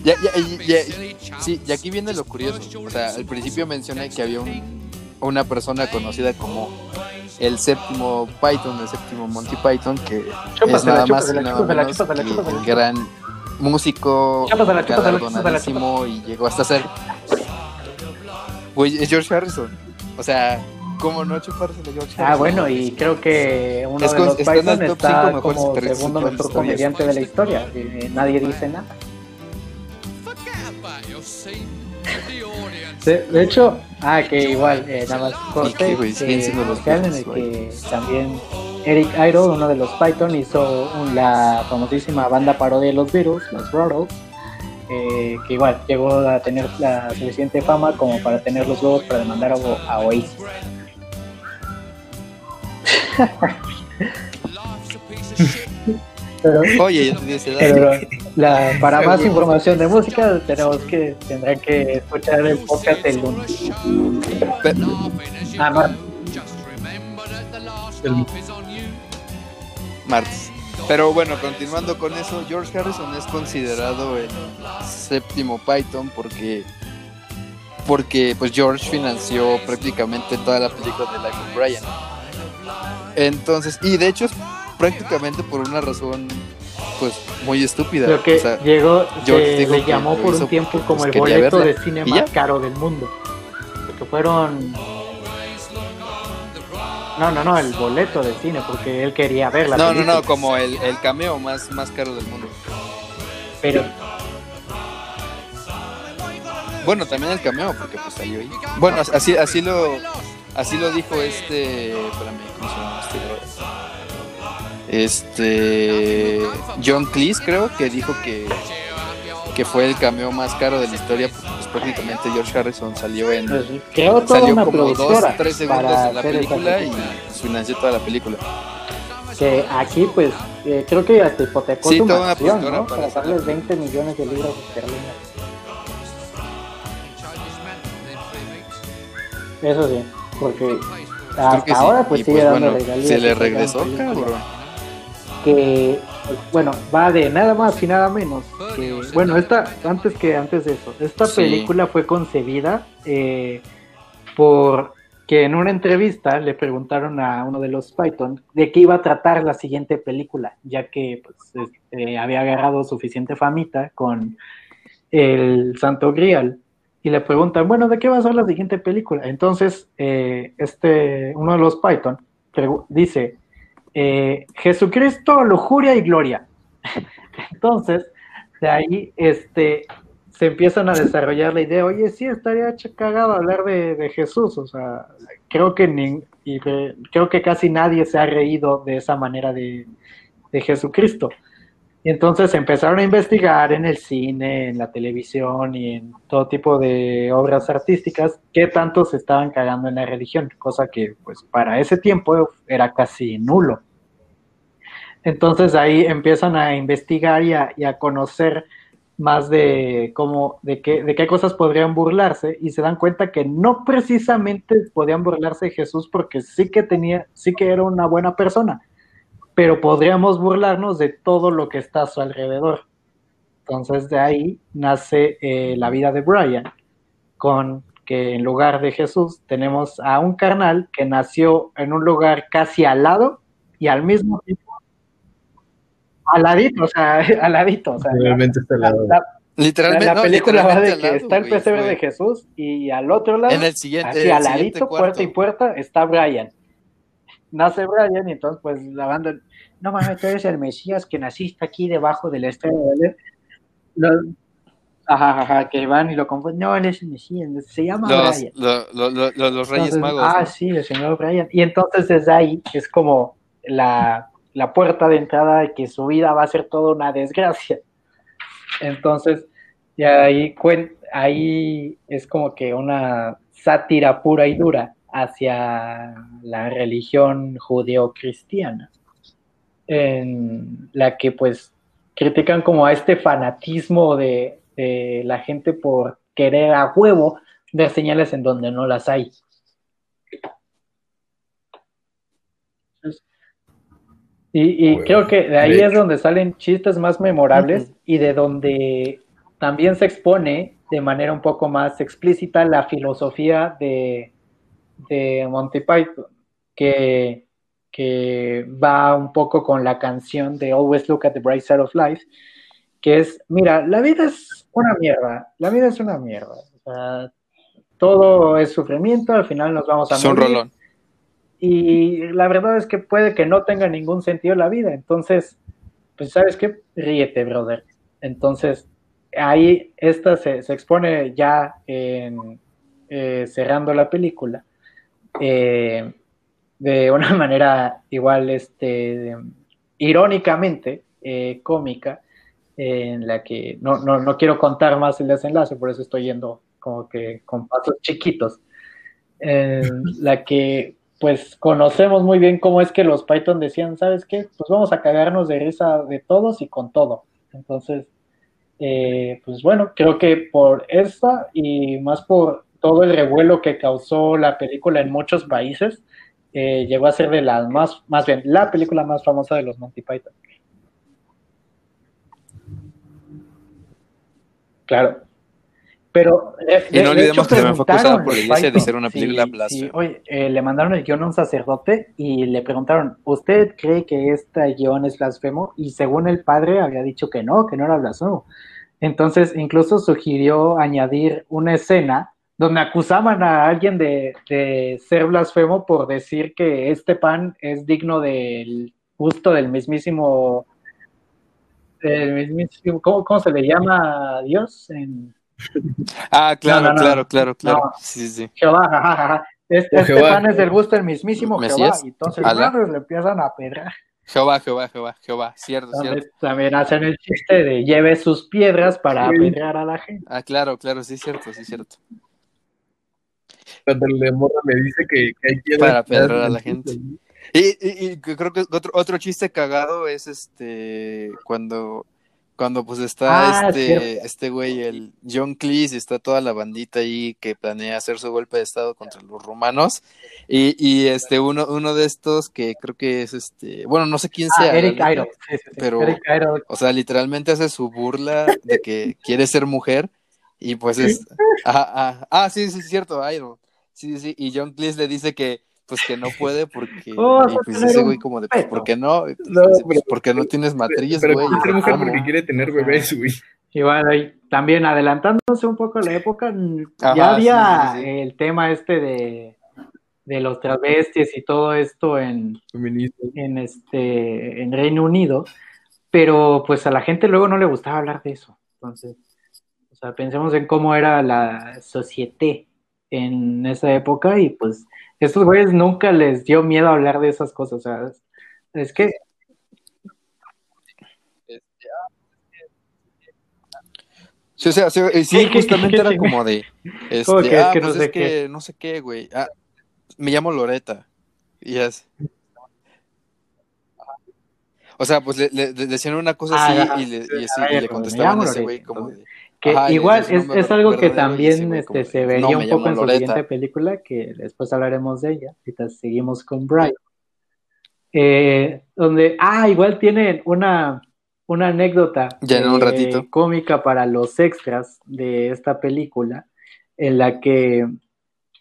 Ya, ya, ya- sí, y aquí viene lo curioso. O sea, al principio mencioné que había un- una persona conocida como el séptimo Python, el séptimo Monty Python, que es Chúpasela, nada más y chúpasela, nada chúpasela, menos chúpasela, que chúpasela. el gran músico Chúpasela, chúpasela, galardonadísimo y llegó hasta ser Güey, es George Harrison. O sea, ¿cómo no chuparse de George Harrison? Ah, bueno, y creo que uno Es de los está Python top está como segundo mejor comediante de la historia. y nadie dice nada. De, hecho, ah, que igual, eh, nada más corte? Siguen eh, los comercial en el Beatles, que también Eric Idle, uno de los Python, hizo la famosísima banda parodia de los Beatles, los Ruddles, eh, que igual llegó a tener la suficiente fama como para tener los huevos para demandar a, a Oasis. [laughs] [laughs] Pero, Oye, ya edad. pero la- para más información de música tenemos que tendrán que escuchar el podcast el lunes. Ah, El- martes. Pero bueno, continuando con eso, George Harrison es considerado el séptimo Python porque porque pues George financió prácticamente toda la película de Life of Brian. Entonces, y de hecho es prácticamente por una razón pues muy estúpida. Lo que O sea, llegó, se le llamó por un tiempo porque, como pues, el boleto verla. de cine ¿Y más caro del mundo. Porque fueron... No, no, no, el boleto de cine, porque él quería ver la no, no, no, como el, el cameo más, más caro del mundo. Pero Bueno, también el cameo, porque pues salió ahí. Bueno, así, así lo así lo dijo este. Espérame, ¿cómo se llama este? Este John Cleese creo que dijo que, que fue el cameo más caro de la historia pues, prácticamente George Harrison salió en Pues, creó toda salió una como dos, tres segundos para en la película y financió toda la película. Que aquí, pues, eh, creo que hasta hipotecó Sí, su toda una mansión, productora ¿no? para darles la 20 millones de libras esterlinas. Eso sí, porque Creo hasta que sí. ahora pues Y, sigue dando bueno, se le regresó, cabrón. Que, bueno, va de nada más y nada menos. Que, bueno, esta, antes que antes de eso, esta Sí. película fue concebida eh, por que en una entrevista le preguntaron a uno de los Python de qué iba a tratar la siguiente película, ya que pues, este, había agarrado suficiente famita con el Santo Grial. Y le preguntan, bueno, ¿de qué va a ser la siguiente película? Entonces, eh, este, uno de los Python dice, eh, Jesucristo, lujuria y gloria. Entonces, de ahí este, se empiezan a desarrollar la idea, oye, sí, estaría cagado hablar de, Jesús, o sea, creo que, nin- y re- creo que casi nadie se ha reído de esa manera de, de Jesucristo. Y entonces empezaron a investigar en el cine, en la televisión y en todo tipo de obras artísticas qué tanto se estaban cagando en la religión, cosa que pues para ese tiempo era casi nulo. Entonces ahí empiezan a investigar y a, conocer más de cómo, de qué, de qué cosas podrían burlarse y se dan cuenta que no precisamente podían burlarse de Jesús porque sí que tenía, sí que era una buena persona, pero podríamos burlarnos de todo lo que está a su alrededor. Entonces de ahí nace eh, la vida de Brian, con que en lugar de Jesús tenemos a un carnal que nació en un lugar casi al lado y al mismo tiempo al ladito, o sea, [laughs] al ladito, o sea, la- Realmente está al la, lado. la- Literalmente, la no, película va de literalmente que al lado, está el güey, pesebre de Jesús y al otro lado, En el siguiente, así el al siguiente ladito, cuarto. puerta y puerta, está Brian. Nace Brian y entonces pues la banda, no mames, tú eres el Mesías que naciste aquí debajo de la estrella. Los- Ajá, ajá, que van y lo confunden. No, él es el Mesías, se llama Los, Brian. lo- lo- lo- lo- los Reyes Entonces, Magos. Ah, ¿no? sí, el señor Brian. Y entonces desde ahí es como la, la puerta de entrada de que su vida va a ser toda una desgracia. Entonces, ya ahí, ahí es como que una sátira pura y dura hacia la religión judeocristiana, en la que pues critican como a este fanatismo de, de la gente por querer a huevo ver señales en donde no las hay. Y, creo que de ahí De es donde salen chistes más memorables y de donde también se expone de manera un poco más explícita la filosofía de, de Monty Python, que, que va un poco con la canción de Always Look at the Bright Side of Life, que es, mira, la vida es una mierda, la vida es una mierda. O sea, todo es sufrimiento, al final nos vamos a Es un morir. rolón. Y la verdad es que puede que no tenga ningún sentido la vida. Entonces, pues sabes qué, ríete, brother. Entonces, ahí esta se, se expone ya en, eh, cerrando la película eh, de una [laughs] manera igual, este, irónicamente eh, cómica, en la que no, no, no quiero contar más el desenlace, por eso estoy yendo como que con pasos chiquitos, en [laughs] la que pues conocemos muy bien cómo es que los Python decían, ¿sabes qué? Pues vamos a cagarnos de risa de todos y con todo. Entonces, eh, pues bueno, creo que por esta y más por todo el revuelo que causó la película en muchos países, eh, llegó a ser de las más, más bien, la película más famosa de los Monty Python. Claro. Pero de, Y no de- de olvidemos que también fue acusada por la iglesia de ser una película oye, eh, le mandaron el guion a un sacerdote y le preguntaron, ¿usted cree que este guion es blasfemo? Y según el padre había dicho que no, que no era blasfemo. Entonces incluso sugirió añadir una escena donde acusaban a alguien de, de ser blasfemo por decir que este pan es digno del gusto del mismísimo, del mismísimo ¿cómo, cómo se le llama a Dios? En, Ah, claro, No, no, no. claro, claro, claro. No. Sí, sí. Jehová, ajá. Este, este Jehová. pan es del gusto del mismísimo Mesías. Jehová. Y entonces, bueno, le empiezan a pedrar. Jehová, Jehová, Jehová, Jehová, cierto, cierto. también hacen el chiste de lleve sus piedras para Sí. apedrear a la gente. Ah, claro, claro, sí, cierto, sí, cierto. Cuando el de morra le dice que, que hay piedras Para apedrear a la gente. Y, y- y creo que otro, otro chiste cagado es este cuando cuando pues está Ah, este cierto. este güey el John Cleese y está toda la bandita ahí que planea hacer su golpe de estado contra los romanos y, y este uno uno de estos que creo que es este bueno no sé quién Ah, sea Eric neta, Idle. Sí, sí, sí. pero- Eric o sea literalmente hace su burla de que quiere ser mujer y pues es ah, ah, ah, sí sí es cierto Iron sí sí y John Cleese le dice que pues que no puede porque [laughs] Oh, y pues ese güey como de pues. ¿por qué no? Y, pues, No, pues, pero- porque no tienes matriz, Pero güey. Y mujer ¿cómo? porque quiere tener bebés, güey. Igual ahí, también adelantándose un poco a la época, Ajá, ya había sí, sí, sí. el tema este de, de los travestis y todo esto en, en este en Reino Unido, pero pues a la gente luego no le gustaba hablar de eso. Entonces, sea, pensemos en cómo era la société en esa época y pues estos güeyes nunca les dio miedo hablar de esas cosas, o sea, es, es que Sí, o sea, sí, y sí, [laughs] ¿Qué, qué, justamente era como de, [laughs] este, ¿Cómo que es ah, que pues no sé es que no sé qué, güey. Ah, me llamo Loreta. Y es. O sea, pues le, le- le decían una cosa Ah, así y le, y así, y ya, le como, contestaban a ese güey como de. Que Ajá, igual es, es algo que también este, se "No, vería un poco en su Loreta". siguiente película, que después hablaremos de ella. Ahorita seguimos con Brian. Eh, donde, ah, igual tienen una, una anécdota Ya en un eh, ratito. cómica para los extras de esta película, en la que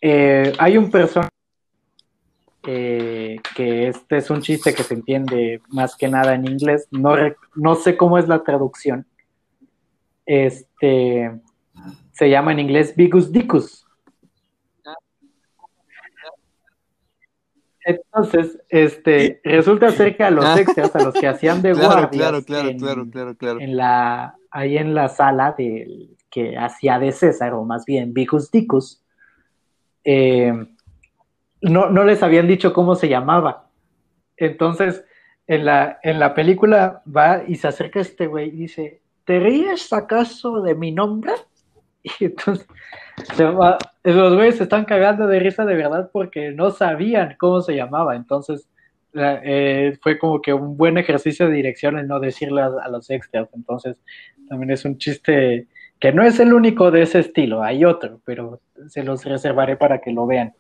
eh, hay un personaje eh, que este es un chiste que se entiende más que nada en inglés. No, no sé cómo es la traducción. Este se llama en inglés Bigus Dicus. Entonces, este, resulta ser que a los Ah. extras, a los que hacían [laughs] de guardias claro, claro, en, claro, claro, claro. en la, ahí en la sala del que hacía de César, o más bien Vicus Dicus, eh, no, no les habían dicho cómo se llamaba. Entonces, en la, en la película va y se acerca este güey y dice, ¿te ríes acaso de mi nombre? [laughs] Y entonces los güeyes se están cagando de risa de verdad porque no sabían cómo se llamaba. Entonces, eh, fue como que un buen ejercicio de dirección el no decirle a, a los extras. Entonces, también es un chiste que no es el único de ese estilo, hay otro, pero se los reservaré para que lo vean.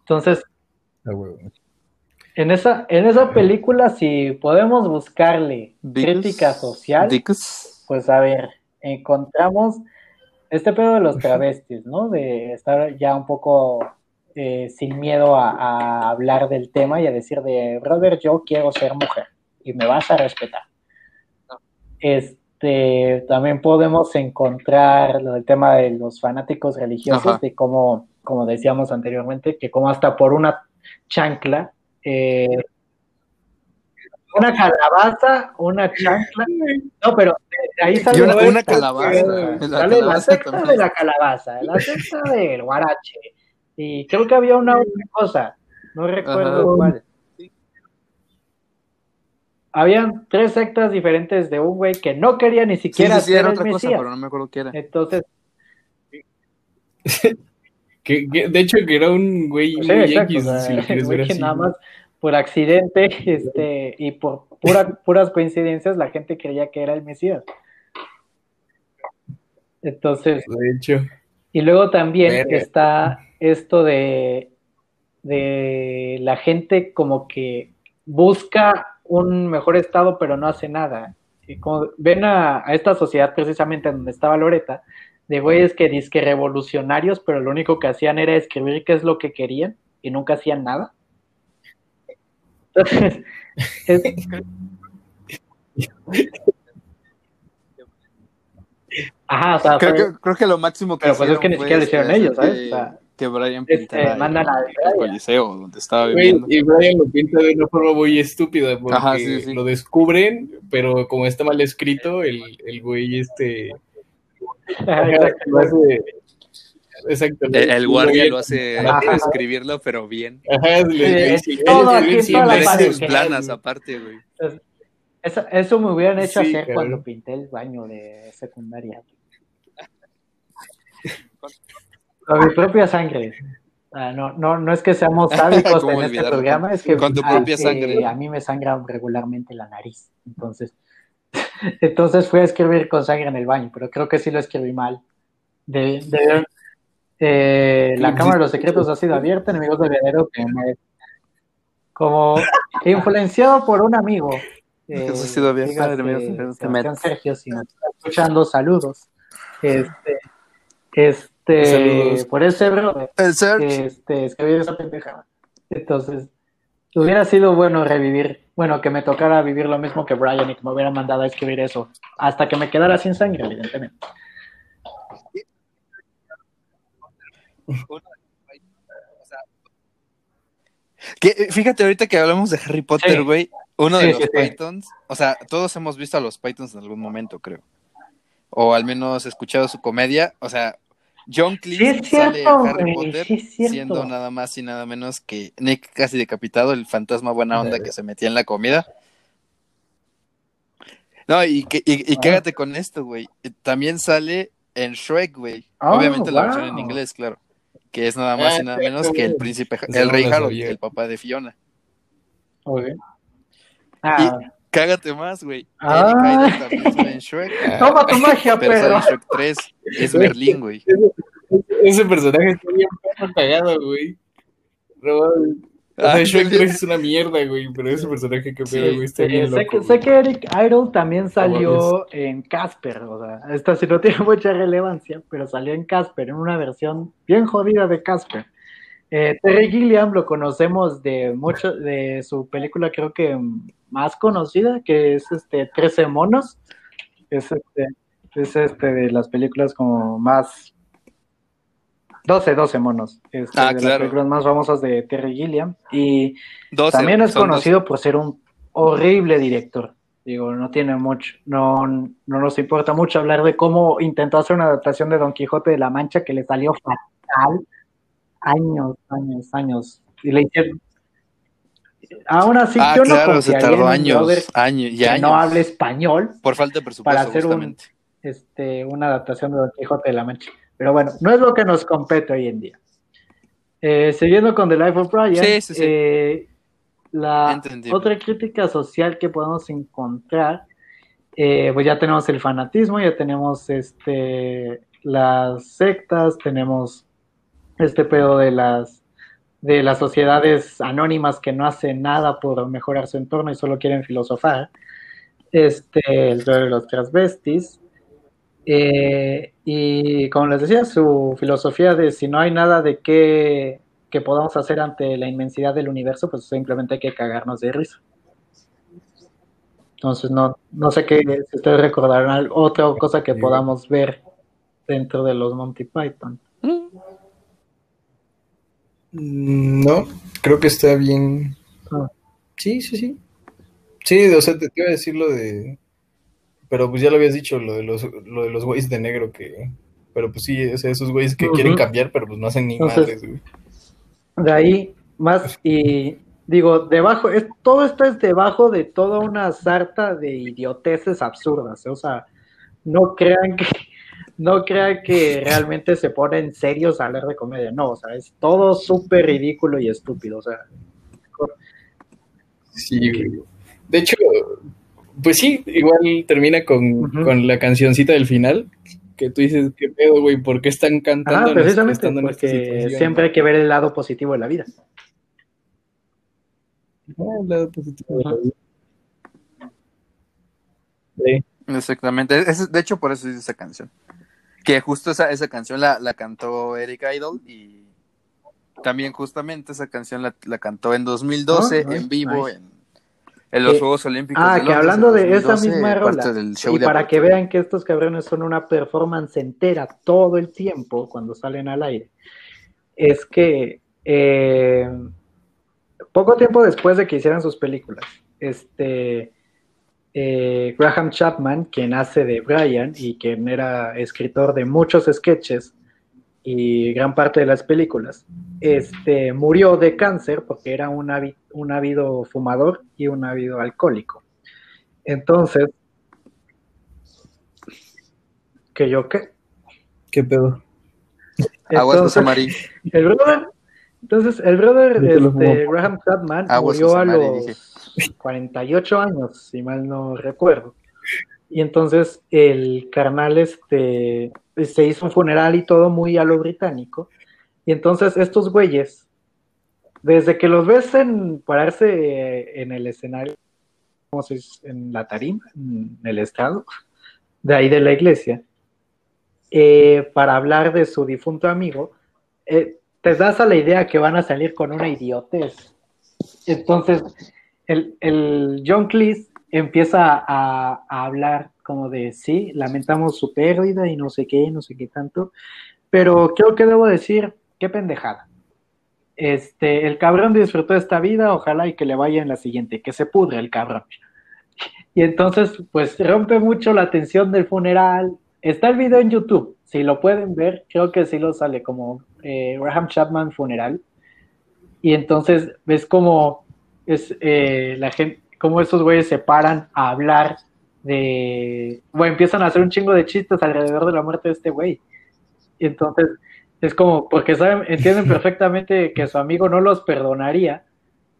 Entonces, Ah. En esa, en esa película, si podemos buscarle crítica social, pues a ver, encontramos este pedo de los travestis, ¿no? De estar ya un poco eh, sin miedo a, a hablar del tema y a decir de, brother, yo quiero ser mujer y me vas a respetar. Este, también podemos encontrar lo del tema de los fanáticos religiosos, Ajá. de cómo, como decíamos anteriormente, que como hasta por una chancla, eh, una calabaza, una chancla, no, pero de ahí sale Y una, calabaza. La sale la secta también. de la calabaza, la secta del guarache, y creo que había una otra cosa, no recuerdo Ajá. cuál. Habían tres sectas diferentes de un güey que no quería ni siquiera sí, sí, ser era el otra cosa, pero no me acuerdo qué era. Entonces, [laughs] Que, que- de hecho, que era un güey sí, exacto, si lo [laughs] quieres ver así. nada más por accidente este, y por pura- puras coincidencias la gente creía que era el Mesías. Entonces, De hecho, Y luego también está esto de, de la gente como que busca un mejor estado pero no hace nada. Y como ven a, a esta sociedad precisamente donde estaba Loreta, de güeyes que disque revolucionarios, pero lo único que hacían era escribir qué es lo que querían y nunca hacían nada. Entonces, [laughs] es, Ajá, o sea, Creo que, creo que lo máximo que Pero pues es que ni siquiera lo este, hicieron ellos, hacer ¿sabes? Que, O sea, que Brian este, pintara el- mandan a- el, coliseo donde estaba viviendo. y Brian lo pinta de una forma muy estúpida porque Ajá, sí, sí. lo descubren, pero como está mal escrito, el, el güey este [laughs] exacto. El, el guardia Bien. lo hace Ajá. escribirlo, pero bien. Ajá, le- Sí, todo aquí toda la que- planas aparte, güey. Eso, eso me hubieran hecho Sí, hacer cuando pinté el baño de secundaria. [laughs] Con mi propia sangre. Ah, no, no, no es que seamos [laughs] sádicos ¿Cómo en este programa, es que Con tu ah, propia eh, sangre. a mí me sangra regularmente la nariz. Entonces, entonces fui a escribir con sangre en el baño, pero creo que sí lo escribí mal. De, de- eh, la Cámara de los Secretos ha sido abierta, enemigos de Vedero, que me- como influenciado por un amigo. eh, Eso ha sido abierta, enemigos de Vedero, te Sebastián metes. Sergio, si nos está escuchando, saludos. Este, este, Saludos. por ese brother, este, escribir esa pendejada. Entonces, hubiera sido bueno revivir, bueno, que me tocara vivir lo mismo que Brian y que me hubiera mandado a escribir eso, hasta que me quedara sin sangre, evidentemente. Que, fíjate, ahorita que hablamos de Harry Potter, Sí. güey, uno Sí, de los sí. Pythons, o sea, todos hemos visto a los Pythons en algún momento, creo. O al menos escuchado su comedia. O sea, John Cleese es sale cierto, Harry Potter sí, siendo nada más y nada menos que Nick casi decapitado, el fantasma buena onda que se metía en la comida. No, y, que, y, y Ah. cágate con esto, güey. También sale en Shrek, güey. Ah, Obviamente la versión en inglés, claro. Que es nada más Ah, y nada sí, menos que el príncipe, el rey Harold, el papá de Fiona. Ok. Ah, Cágate más, güey. Ah. Eric Idle también sale en Shrek. toma tu magia, Pero sale perro. en Shrek 3. Es Merlín, güey. Ese personaje está bien cagado, güey. Mames. O sea, Ah, Shrek sí. 3 es una mierda, güey, pero ese personaje que pedo, güey, está Eh, bien sé, loco. que, sé que Eric Idle también salió en Casper, o sea, esta sí no tiene [laughs] mucha relevancia, pero salió en Casper, en una versión bien jodida de Casper. Eh, Terry Gilliam lo conocemos de mucho, de su película creo que más conocida, que es este 13 monos. Es este, es este de las películas como más 12, 12 monos. Este, Ah, de las claro. películas más famosas de Terry Gilliam. Y 12, también es conocido por ser un horrible director. Digo, no tiene mucho, no, no nos importa mucho hablar de cómo intentó hacer una adaptación de Don Quijote de la Mancha que le salió fatal. Años, años, años. Y le hicieron. Aún así, Ah, yo no claro, se confiaría en tardó años, años y que años. no hable español Por falta de presupuesto, para hacer un- este, una adaptación de Don Quijote de la Mancha. Pero bueno, no es lo que nos compete hoy en día. Eh, siguiendo con The Life of Brian, Sí, sí, sí. eh, la otra crítica social que podemos encontrar, eh, pues ya tenemos el fanatismo, ya tenemos este las sectas, tenemos este pedo de las de las sociedades anónimas que no hacen nada por mejorar su entorno y solo quieren filosofar. Este, el de los transvestis. Eh, y como les decía, su filosofía de si no hay nada de qué que podamos hacer ante la inmensidad del universo, pues simplemente hay que cagarnos de risa. Entonces, no, no sé qué, si ustedes recordarán otra cosa que podamos ver dentro de los Monty Python. Mm, No, creo que está bien. Ah. Sí, sí, sí. Sí, o sea, te, te iba a decir lo de. Pero pues ya lo habías dicho, lo de los, lo de los güeyes de negro que. Pero pues sí, o sea, esos güeyes que quieren cambiar, pero pues no hacen ni Entonces- madres, güey. De ahí, más, y digo, debajo, es, todo esto es debajo de toda una sarta de idioteces absurdas, ¿eh? o sea, no crean que, no crean que realmente se ponen serios a hablar de comedia, no, o sea, es todo súper ridículo y estúpido, o sea, Sí, güey. De hecho, pues sí, igual termina con, con la cancioncita del final, que tú dices, ¿qué pedo, güey? ¿Por qué están cantando ah, en esta- precisamente, en porque siempre hay que ver el lado positivo de la vida. Ah, el lado positivo de la vida. Sí. Exactamente. Es- de hecho, por eso hice esa canción. Que justo esa, esa canción la, la cantó Eric Idle y también justamente esa canción la, la cantó en 2012 Oh, nice, en vivo nice. en, en los Eh, Juegos Olímpicos. Ah, de que hablando de esa 2012, misma rola, del show y de para que vean que estos cabrones son una performance entera todo el tiempo cuando salen al aire, es que eh, poco tiempo después de que hicieran sus películas, este eh, Graham Chapman, quien hace de Brian y quien era escritor de muchos sketches, y gran parte de las películas, este, murió de cáncer porque era un, un ávido fumador y un ávido alcohólico. Entonces, ¿que yo qué? ¿Qué pedo? Aguas Marín. el brother, entonces, el brother, este. Graham Chapman, Aguas, murió a los 48 años, si mal no recuerdo. Y entonces el carnal este, se hizo un funeral y todo muy a lo británico. Y entonces estos güeyes, desde que los ves en pararse en el escenario. En la tarima, en el estrado, de ahí de la iglesia, eh, para hablar de su difunto amigo, eh, te das a la idea que van a salir con una idiotez. Entonces, el, el John Cleese empieza a, a hablar como de, sí, lamentamos su pérdida y no sé qué, no sé qué tanto, pero creo que debo decir, qué pendejada. Este, el cabrón disfrutó esta vida, ojalá y que le vaya en la siguiente, que se pudre el cabrón. [laughs] Y entonces, pues rompe mucho la tensión del funeral. Está el video en YouTube, si lo pueden ver, creo que sí lo sale como eh, Graham Chapman funeral. Y entonces ves como es eh, la gente, como estos güeyes se paran a hablar de, bueno, empiezan a hacer un chingo de chistes alrededor de la muerte de este güey. Y entonces es como, porque saben, entienden [laughs] perfectamente que su amigo no los perdonaría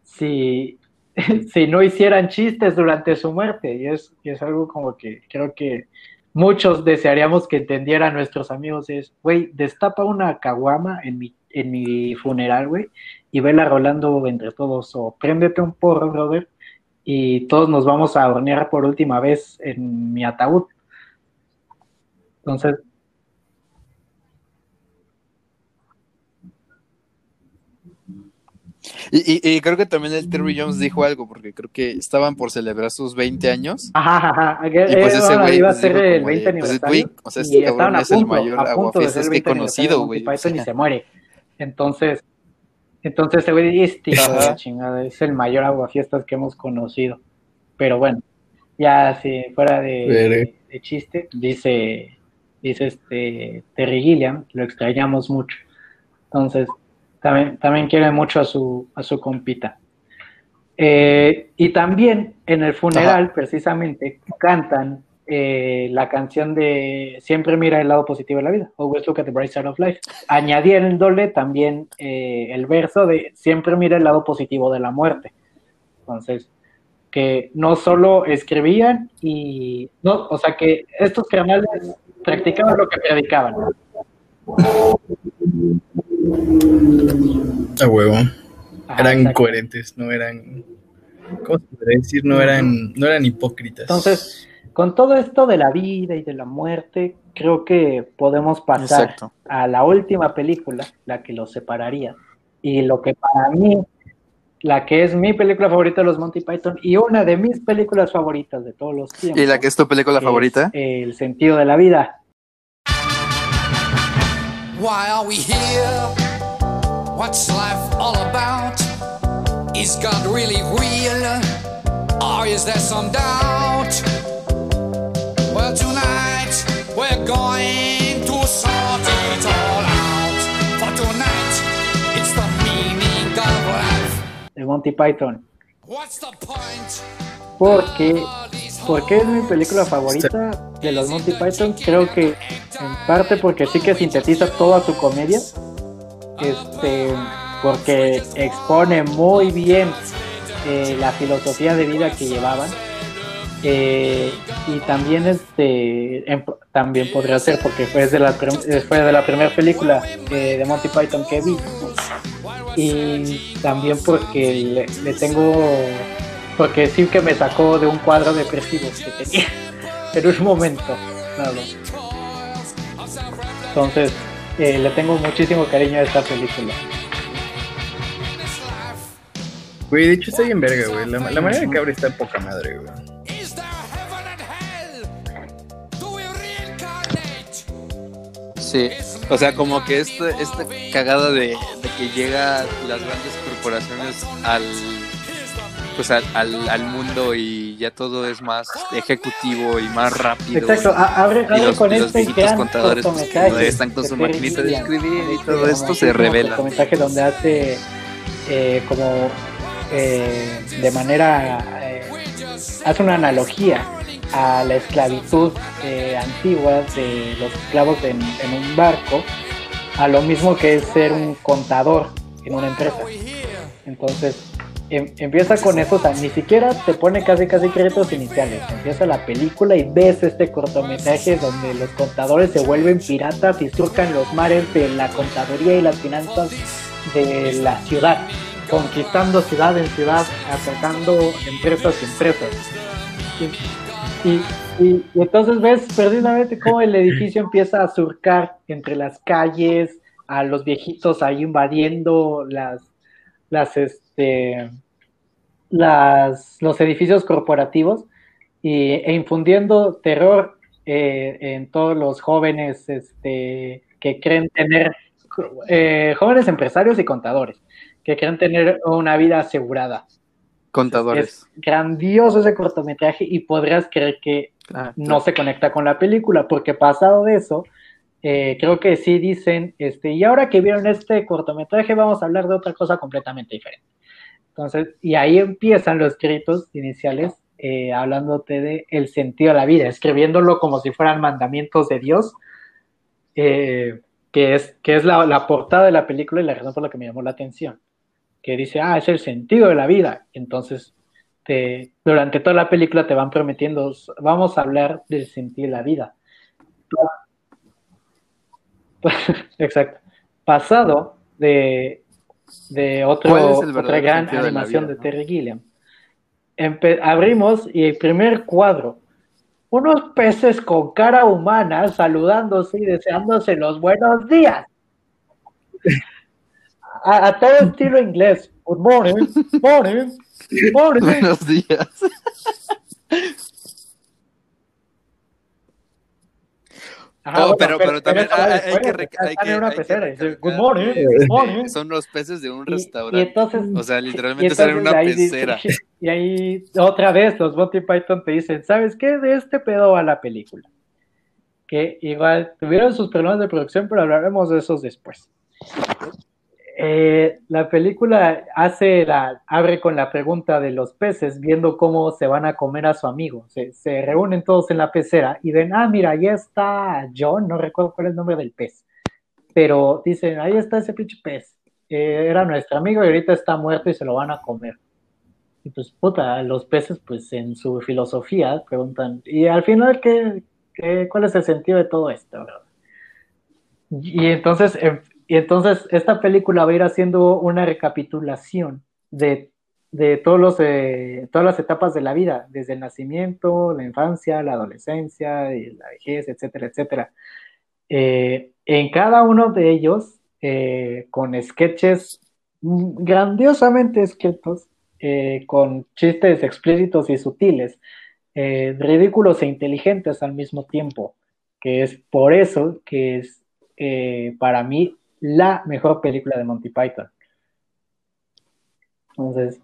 si, [laughs] si no hicieran chistes durante su muerte. Y es, y es algo como que creo que muchos desearíamos que entendieran nuestros amigos. Es, güey, destapa una caguama en mi, en mi funeral, güey, y vela rolando entre todos. O préndete un porro, brother, y todos nos vamos a hornear por última vez en mi ataúd. Entonces, Y, y- y creo que también el Terry Jones dijo algo, porque creo que estaban por celebrar sus 20 años. [laughs] Ajá, ajá, ajá. Y pues Eh, ese bueno, güey iba a pues, ser el como de, 20 pues, aniversario. güey, o sea, y este cabrón es el punto, mayor punto de aguafiestas que he 20 conocido, güey. o Python y sea. se muere. Entonces, entonces güey dice, "Este de la chingada, es el mayor aguafiestas que hemos conocido. Pero bueno, ya si fuera de chiste, dice, dice este Terry Gilliam, lo extrañamos mucho. Entonces, también, también quiere mucho a su, a su compita. Eh, y también en el funeral, precisamente, cantan eh, la canción de Siempre mira el lado positivo de la vida, Always look at the bright side of life. Añadiéndole también eh, el verso de Siempre mira el lado positivo de la muerte. Entonces, que no solo escribían y, no, o sea, que estos canales practicaban lo que predicaban. A huevo. Ajá, Eran coherentes, no eran. ¿Cómo se podría decir? No eran, no eran hipócritas. Entonces, con todo esto de la vida y de la muerte, creo que podemos pasar Exacto. a la última película, la que los separaría, y lo que para mí, la que es mi película favorita de los Monty Python y una de mis películas favoritas de todos los tiempos. ¿Y la que es tu película es favorita? El sentido de la vida. Why are we here? What's life all about? Is God really real? Or is there some doubt? Well, tonight we're going to sort it all out. For tonight, it's the meaning of life. de Monty Python. What's the point? Porque, porque es mi película favorita de los Monty Python. Creo que en parte porque sí que sintetiza toda su comedia. Este, porque expone muy bien eh, la filosofía de vida que llevaban. Eh, y también este también podría ser porque fue de la eh, fue de la primera película eh, de Monty Python que vi y también porque le, tengo porque sí que me sacó de un cuadro depresivo que tenía [laughs] en un momento dado. entonces eh, le tengo muchísimo cariño a esta película Güey, de hecho está bien verga, güey. La manera que abre está poca madre, güey. Sí. O sea, como que esta, esta cagada de, de que llega las grandes corporaciones al pues al, al, al mundo y, ya todo es más ejecutivo y más rápido. Exacto, a- abre, Y abre los, con y los este viejitos contadores pues, que no están con su maquinita de escribir y este todo esto se revela. cortometraje donde hace eh, como eh, de manera eh, hace una analogía a la esclavitud antigua de los esclavos en, un barco a lo mismo que es ser un contador en una empresa entonces em- empieza con eso, ni siquiera te pone casi casi créditos iniciales. Empieza la película y ves este cortometraje donde los contadores se vuelven piratas y surcan los mares de la contaduría y las finanzas de la ciudad, conquistando ciudad en ciudad, atacando empresas y empresas. Y, entonces ves perdidamente cómo el edificio empieza a surcar entre las calles, a los viejitos ahí invadiendo las, las, este, las, los edificios corporativos y, e infundiendo terror eh, en todos los jóvenes este, que creen tener, eh, jóvenes empresarios y contadores, que creen tener una vida asegurada. Contadores. Es grandioso ese cortometraje y podrías creer que Ah, no se conecta con la película, porque pasado de eso, eh, creo que sí dicen, este, y ahora que vieron este cortometraje, vamos a hablar de otra cosa completamente diferente. Entonces, y ahí empiezan los créditos iniciales eh, hablándote de el sentido de la vida, escribiéndolo como si fueran mandamientos de Dios, eh, que es, que es la, la portada de la película y la razón por la que me llamó la atención, que dice, ah, es el sentido de la vida. Entonces, te- durante toda la película te van prometiendo, vamos a hablar del sentido de la vida. [laughs] Exacto. Pasado de, de otro, ¿Cuál es el otra gran de animación vida, de no? Terry Gilliam. Empe- abrimos y el primer cuadro, unos peces con cara humana saludándose y deseándose los buenos días. A, a todo [laughs] estilo inglés. Good morning, morning, morning. [laughs] Buenos días. Ajá, Oh, bueno, pero, pero también va hay, hay que, hay en que, una hay que pecera Good morning, good morning. [laughs] son los peces de un Y- restaurante. Y, entonces, o sea, literalmente están en una ahí pecera. y ahí otra vez los Monty Python te dicen, ¿sabes qué? De este pedo va la película. Que igual tuvieron sus problemas de producción, pero hablaremos de esos después. Eh, la película hace la, abre con la pregunta de los peces, viendo cómo se van a comer a su amigo. Se, se reúnen todos en la pecera y ven, ah, mira, ahí está John, no recuerdo cuál es el nombre del pez, pero dicen, ahí está ese pinche pez. Eh, era nuestro amigo y ahorita está muerto y se lo van a comer. Y pues, puta, los peces, pues en su filosofía preguntan, ¿y al final qué, qué- cuál es el sentido de todo esto? verdad?". Y entonces, em, y entonces esta película va a ir haciendo una recapitulación de, de todos los, eh, todas las etapas de la vida, desde el nacimiento, la infancia, la adolescencia, la vejez, etcétera, etcétera. Eh, en cada uno de ellos, eh, con sketches grandiosamente escritos, con chistes explícitos y sutiles, ridículos e inteligentes al mismo tiempo, que es por eso que es para mí la mejor película de Monty Python. Entonces,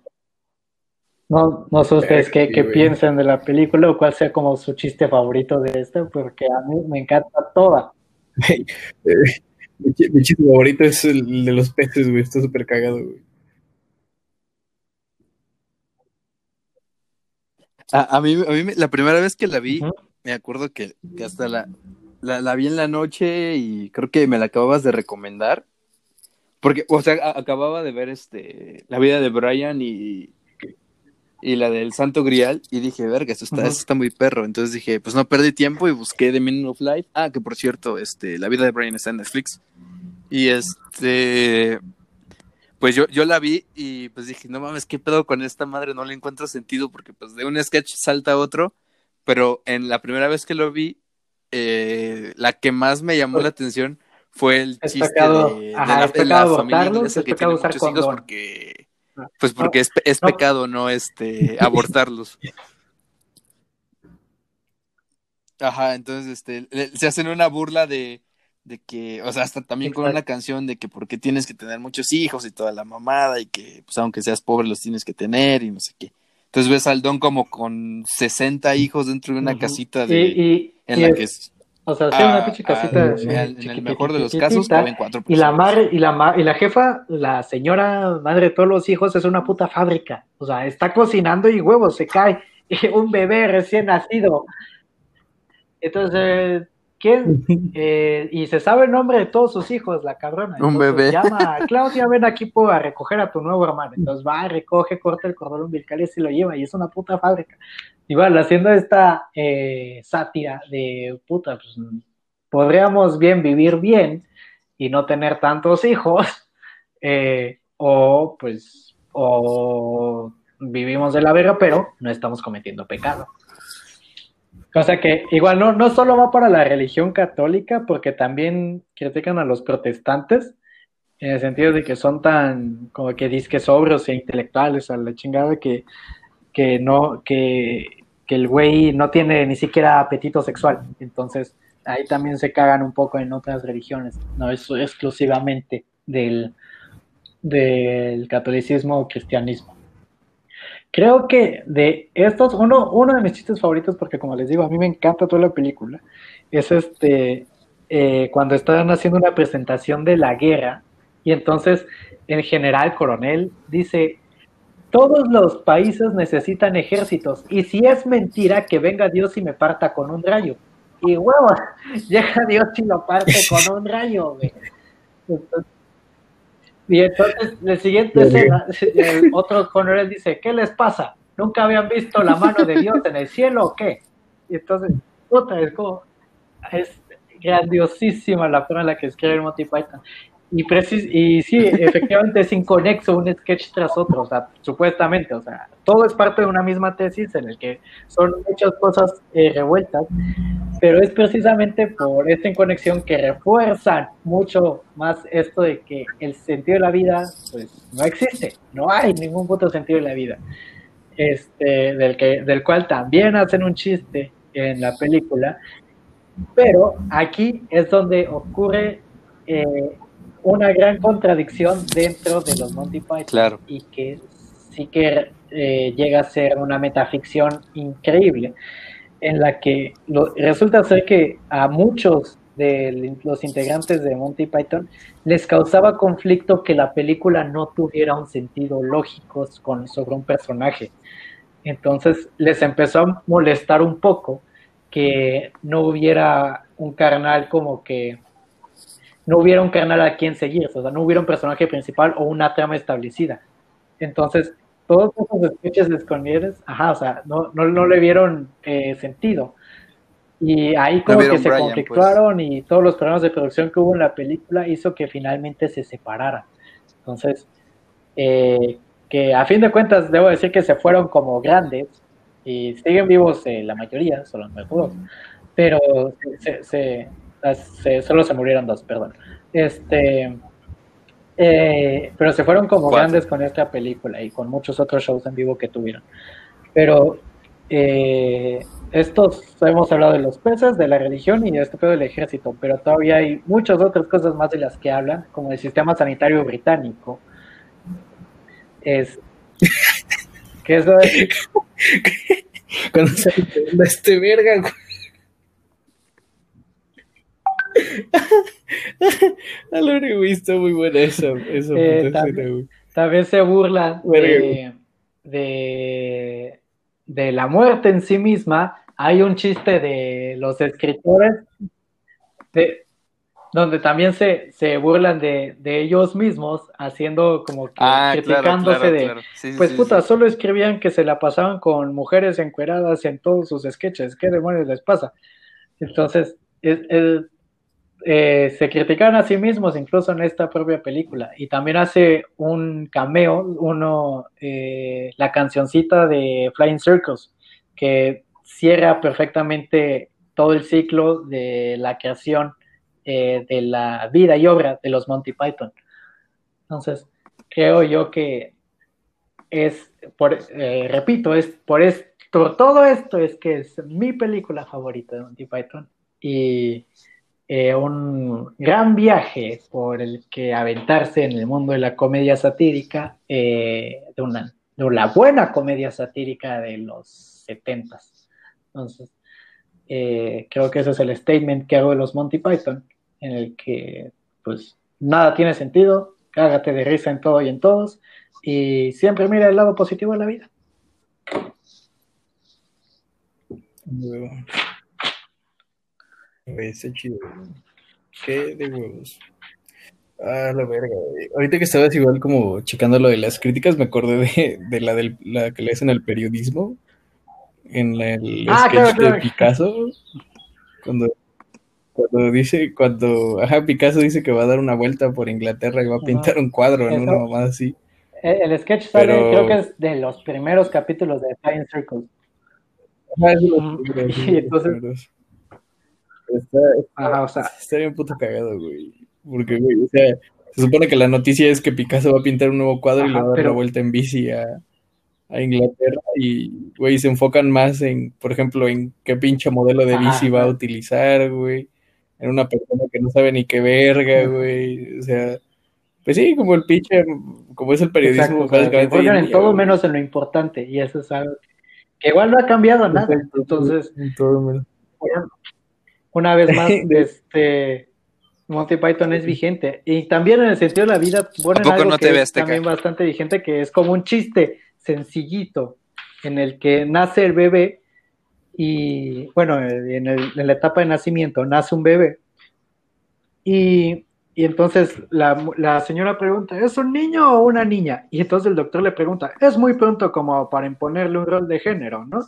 no, no sé ustedes qué, qué piensan de la película o cuál sea como su chiste favorito de esta, porque a mí me encanta toda. [laughs] Mi, chi- mi chiste favorito es el de los peces, güey. Está súper cagado, güey. A, a mí, a mí me- la primera vez que la vi, me acuerdo que, que hasta la, la, la vi en la noche y creo que me la acababas de recomendar. Porque, o sea, a- acababa de ver este la vida de Brian y, y la del Santo Grial y dije, verga, esto está, esto está muy perro. Entonces dije, pues no perdí tiempo y busqué The Meaning of Life. Ah, que por cierto, este, la vida de Brian está en Netflix. Y este, pues yo, yo la vi y pues dije, no mames, ¿qué pedo con esta madre? No le encuentro sentido porque pues de un sketch salta a otro, pero en la primera vez que lo vi, eh, la que más me llamó la atención fue el Es chiste pecado- de, de ajá, la, es de la familia inglesa es que tiene muchos hijos porque Ah. pues porque es, es No. pecado no este [laughs] abortarlos. Ajá, entonces este le- se hacen una burla de de que, o sea, hasta también con una canción de que porque tienes que tener muchos hijos y toda la mamada y que pues aunque seas pobre los tienes que tener y no sé qué. Entonces ves al Don como con 60 hijos dentro de una casita de, y- en y la es- que es, o sea, sí, ah, una pinche casita. ah, en el- en el mejor de los casos caben cuatro Y la madre, y la ma- y la jefa, la señora madre de todos los hijos, es una puta fábrica. O sea, está cocinando y huevos, se cae. Y [laughs] un bebé recién nacido. Entonces, ¿quién? Eh, y se sabe el nombre de todos sus hijos, la cabrona. Un bebé. Llama, [laughs] Claudia, ven aquí a recoger a tu nuevo hermano. Entonces va, recoge, corta el cordón umbilical y se lo lleva. Y es una puta fábrica. Igual, haciendo esta eh, sátira de puta, pues podríamos bien vivir bien y no tener tantos hijos, [laughs] eh, o pues, o vivimos de la verga, pero no estamos cometiendo pecado. Cosa que igual no, no solo va para la religión católica, porque también critican a los protestantes, en el sentido de que son tan, como que disque sobrios e intelectuales a la chingada que, que no, que, que el güey no tiene ni siquiera apetito sexual. Entonces, ahí también se cagan un poco en otras religiones, no es exclusivamente del, del catolicismo o cristianismo. Creo que de estos, uno, uno de mis chistes favoritos, porque como les digo, a mí me encanta toda la película, es este, eh, cuando están haciendo una presentación de la guerra, y entonces el general coronel dice, todos los países necesitan ejércitos, y si es mentira, que venga Dios y me parta con un rayo. Y huevo, [laughs] llega Dios y lo parte [laughs] con un rayo, güey. Entonces, y entonces, la siguiente escena, [laughs] el otro coronel dice, ¿qué les pasa? ¿Nunca habían visto la mano de Dios en el cielo o qué? Y entonces, puta, es como, es grandiosísima la forma en la que escribe el Monty Python. Y, precis y sí, efectivamente es inconexo un sketch tras otro, o sea, supuestamente, o sea, todo es parte de una misma tesis en el que son muchas cosas eh, revueltas, pero es precisamente por esta inconexión que refuerzan mucho más esto de que el sentido de la vida, pues, no existe, no hay ningún puto sentido de la vida, este, del, que, del cual también hacen un chiste en la película, pero aquí es donde ocurre eh, una gran contradicción dentro de los Monty Python Claro. y que sí que eh, llega a ser una metaficción increíble en la que lo- resulta ser que a muchos de los integrantes de Monty Python les causaba conflicto que la película no tuviera un sentido lógico con, sobre un personaje. Entonces les empezó a molestar un poco que no hubiera un carnal como que no hubiera un canal a quien seguir, o sea, no hubiera un personaje principal o una trama establecida. Entonces, todos esos sketches de ajá, o sea, no, no, no le vieron eh, sentido. Y ahí como que se Brian, conflictuaron y todos los problemas de producción que hubo en la película hizo que finalmente se separaran. Entonces, eh, que a fin de cuentas debo decir que se fueron como grandes y siguen vivos eh, la mayoría, solo no dos, pero se, se, se, se- solo se murieron dos, perdón. Este, eh, pero se fueron como grandes con esta película y con muchos otros shows en vivo que tuvieron. Pero eh, estos hemos hablado de los peces, de la religión y de este pedo del ejército, pero todavía hay muchas otras cosas más de las que hablan, como el sistema sanitario británico. Es [laughs] que eso es, Cuando se este verga, güey. [laughs] A lo está muy buena esa, esa Eh, también- escena, güey. también se burlan Verga, de, de, de la muerte en sí misma. Hay un chiste de los escritores de, donde también se, se burlan de, de ellos mismos, haciendo como que Ah, criticándose claro, de, claro. Sí, sí, pues sí, puta, sí. solo escribían que se la pasaban con mujeres encueradas en todos sus sketches. ¿Qué demonios les pasa? Entonces, es- es- eh, se criticaron a sí mismos incluso en esta propia película. Y también hace un cameo, uno, eh, la cancioncita de Flying Circles, que cierra perfectamente todo el ciclo de la creación eh, de la vida y obra de los Monty Python. Entonces, creo yo que es, por, eh, repito, es por esto, todo esto es que es mi película favorita de Monty Python y eh, un gran viaje por el que aventarse en el mundo de la comedia satírica eh, de una de la buena comedia satírica de los setentas. Entonces, eh, creo que ese es el statement que hago de los Monty Python, en el que pues nada tiene sentido, cágate de risa en todo y en todos, y siempre mira el lado positivo de la vida. Ese chido. Qué de huevos. Ah, la verga, güey. Ahorita que estabas igual como checando lo de las críticas, me acordé de, de la, del, la que le hacen al periodismo en la- el Ah, sketch claro, claro. de Picasso. Cuando, cuando dice, cuando, ajá, Picasso dice que va a dar una vuelta por Inglaterra y va a pintar un cuadro en Eso. una así. El, el sketch sale, Pero- creo que es de los primeros capítulos de Flying Circles. Ajá, eso lo- Ujú. eso lo- [laughs] Y entonces- Está, Ajá, o sea, Está bien puto cagado, güey. Porque, güey, o sea, se supone que la noticia es que Picasso va a pintar un nuevo cuadro y le va a dar pero- la vuelta en bici a, a Inglaterra y, güey, se enfocan más en, por ejemplo, en qué pinche modelo de Ajá, bici va a utilizar, güey. En una persona que no sabe ni qué verga, güey. O sea, pues sí, como el pinche, como es el periodismo, exacto, en día, todo menos en lo importante, y eso es algo que igual no ha cambiado nada. Entonces, en todo menos. Una vez más, [laughs] De- este Monty Python es vigente. Y también en el sentido de la vida, bueno, ¿A poco algo no que es también bastante vigente, que es como un chiste sencillito, en el que nace el bebé, y bueno, en, el- en la etapa de nacimiento nace un bebé, y, y entonces la, la señora pregunta, ¿es un niño o una niña? Y entonces el doctor le pregunta, es muy pronto como para imponerle un rol de género, ¿no?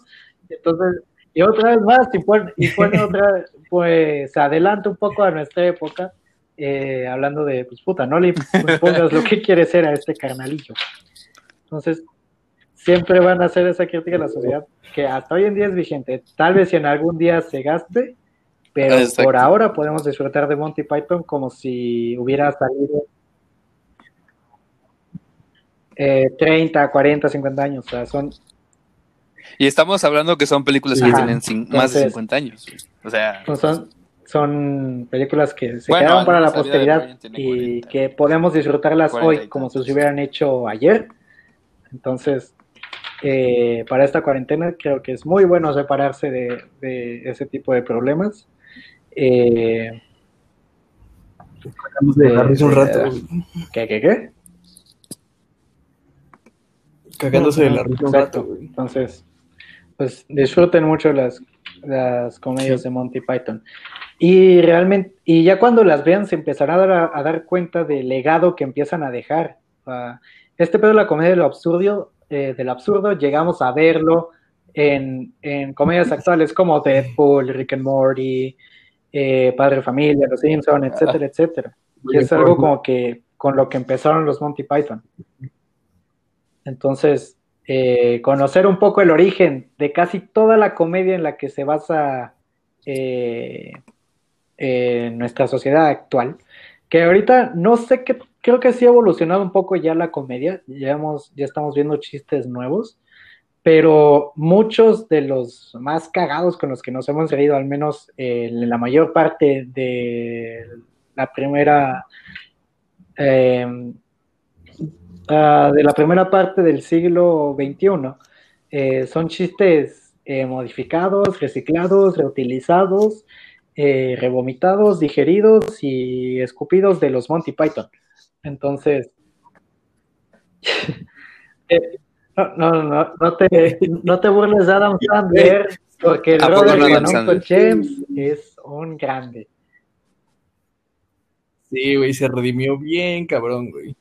Y entonces, y otra vez más, y pone, y pone [laughs] otra, pues se adelanta un poco a nuestra época, eh, hablando de, pues puta, no le impongas lo que quiere ser a este carnalillo. Entonces, siempre van a hacer esa crítica a la sociedad que hasta hoy en día es vigente. Tal vez si en algún día se gaste, pero Exacto. por ahora podemos disfrutar de Monty Python como si hubiera salido eh, 30, 40, 50 años. O sea, son Y estamos hablando que son películas que Ajá. tienen más de Entonces- 50 años. O sea, No son, son películas que se Bueno, quedaron para la posteridad y 40. que podemos disfrutarlas 40 y hoy como si se hubieran hecho ayer. Entonces, eh, para esta cuarentena creo que es muy bueno separarse de, de ese tipo de problemas. Eh, Cagándose de la risa un rato, Eh. ¿Qué, qué, qué? Cagándose de la risa un rato, güey. Entonces, pues disfruten mucho las, las comedias de Monty Python. Y realmente, y ya cuando las vean se empezarán a dar, a dar cuenta del legado que empiezan a dejar. Ah, este pedo de la comedia de lo absurdo, eh, del absurdo, llegamos a verlo en, en comedias actuales como Deadpool, Rick and Morty, eh, Padre Familia, Los Simpson, etcétera, etcétera. Y es algo como que con lo que empezaron los Monty Python. Entonces, eh, conocer un poco el origen de casi toda la comedia en la que se basa eh, eh, nuestra sociedad actual, que ahorita no sé qué, creo que sí ha evolucionado un poco ya la comedia, ya, hemos, ya estamos viendo chistes nuevos, pero muchos de los más cagados con los que nos hemos reído, al menos eh, en la mayor parte de la primera... eh, ah, de la primera parte del siglo XXI. Eh, son chistes eh, modificados, reciclados, reutilizados, eh, revomitados, digeridos y escupidos de los Monty Python. Entonces, [laughs] no, no, no, no te, no te burles de Adam [laughs] Sandler, porque el ¿A poco brother no de Uncle? James es un grande. Sí, güey, se redimió bien, cabrón, güey.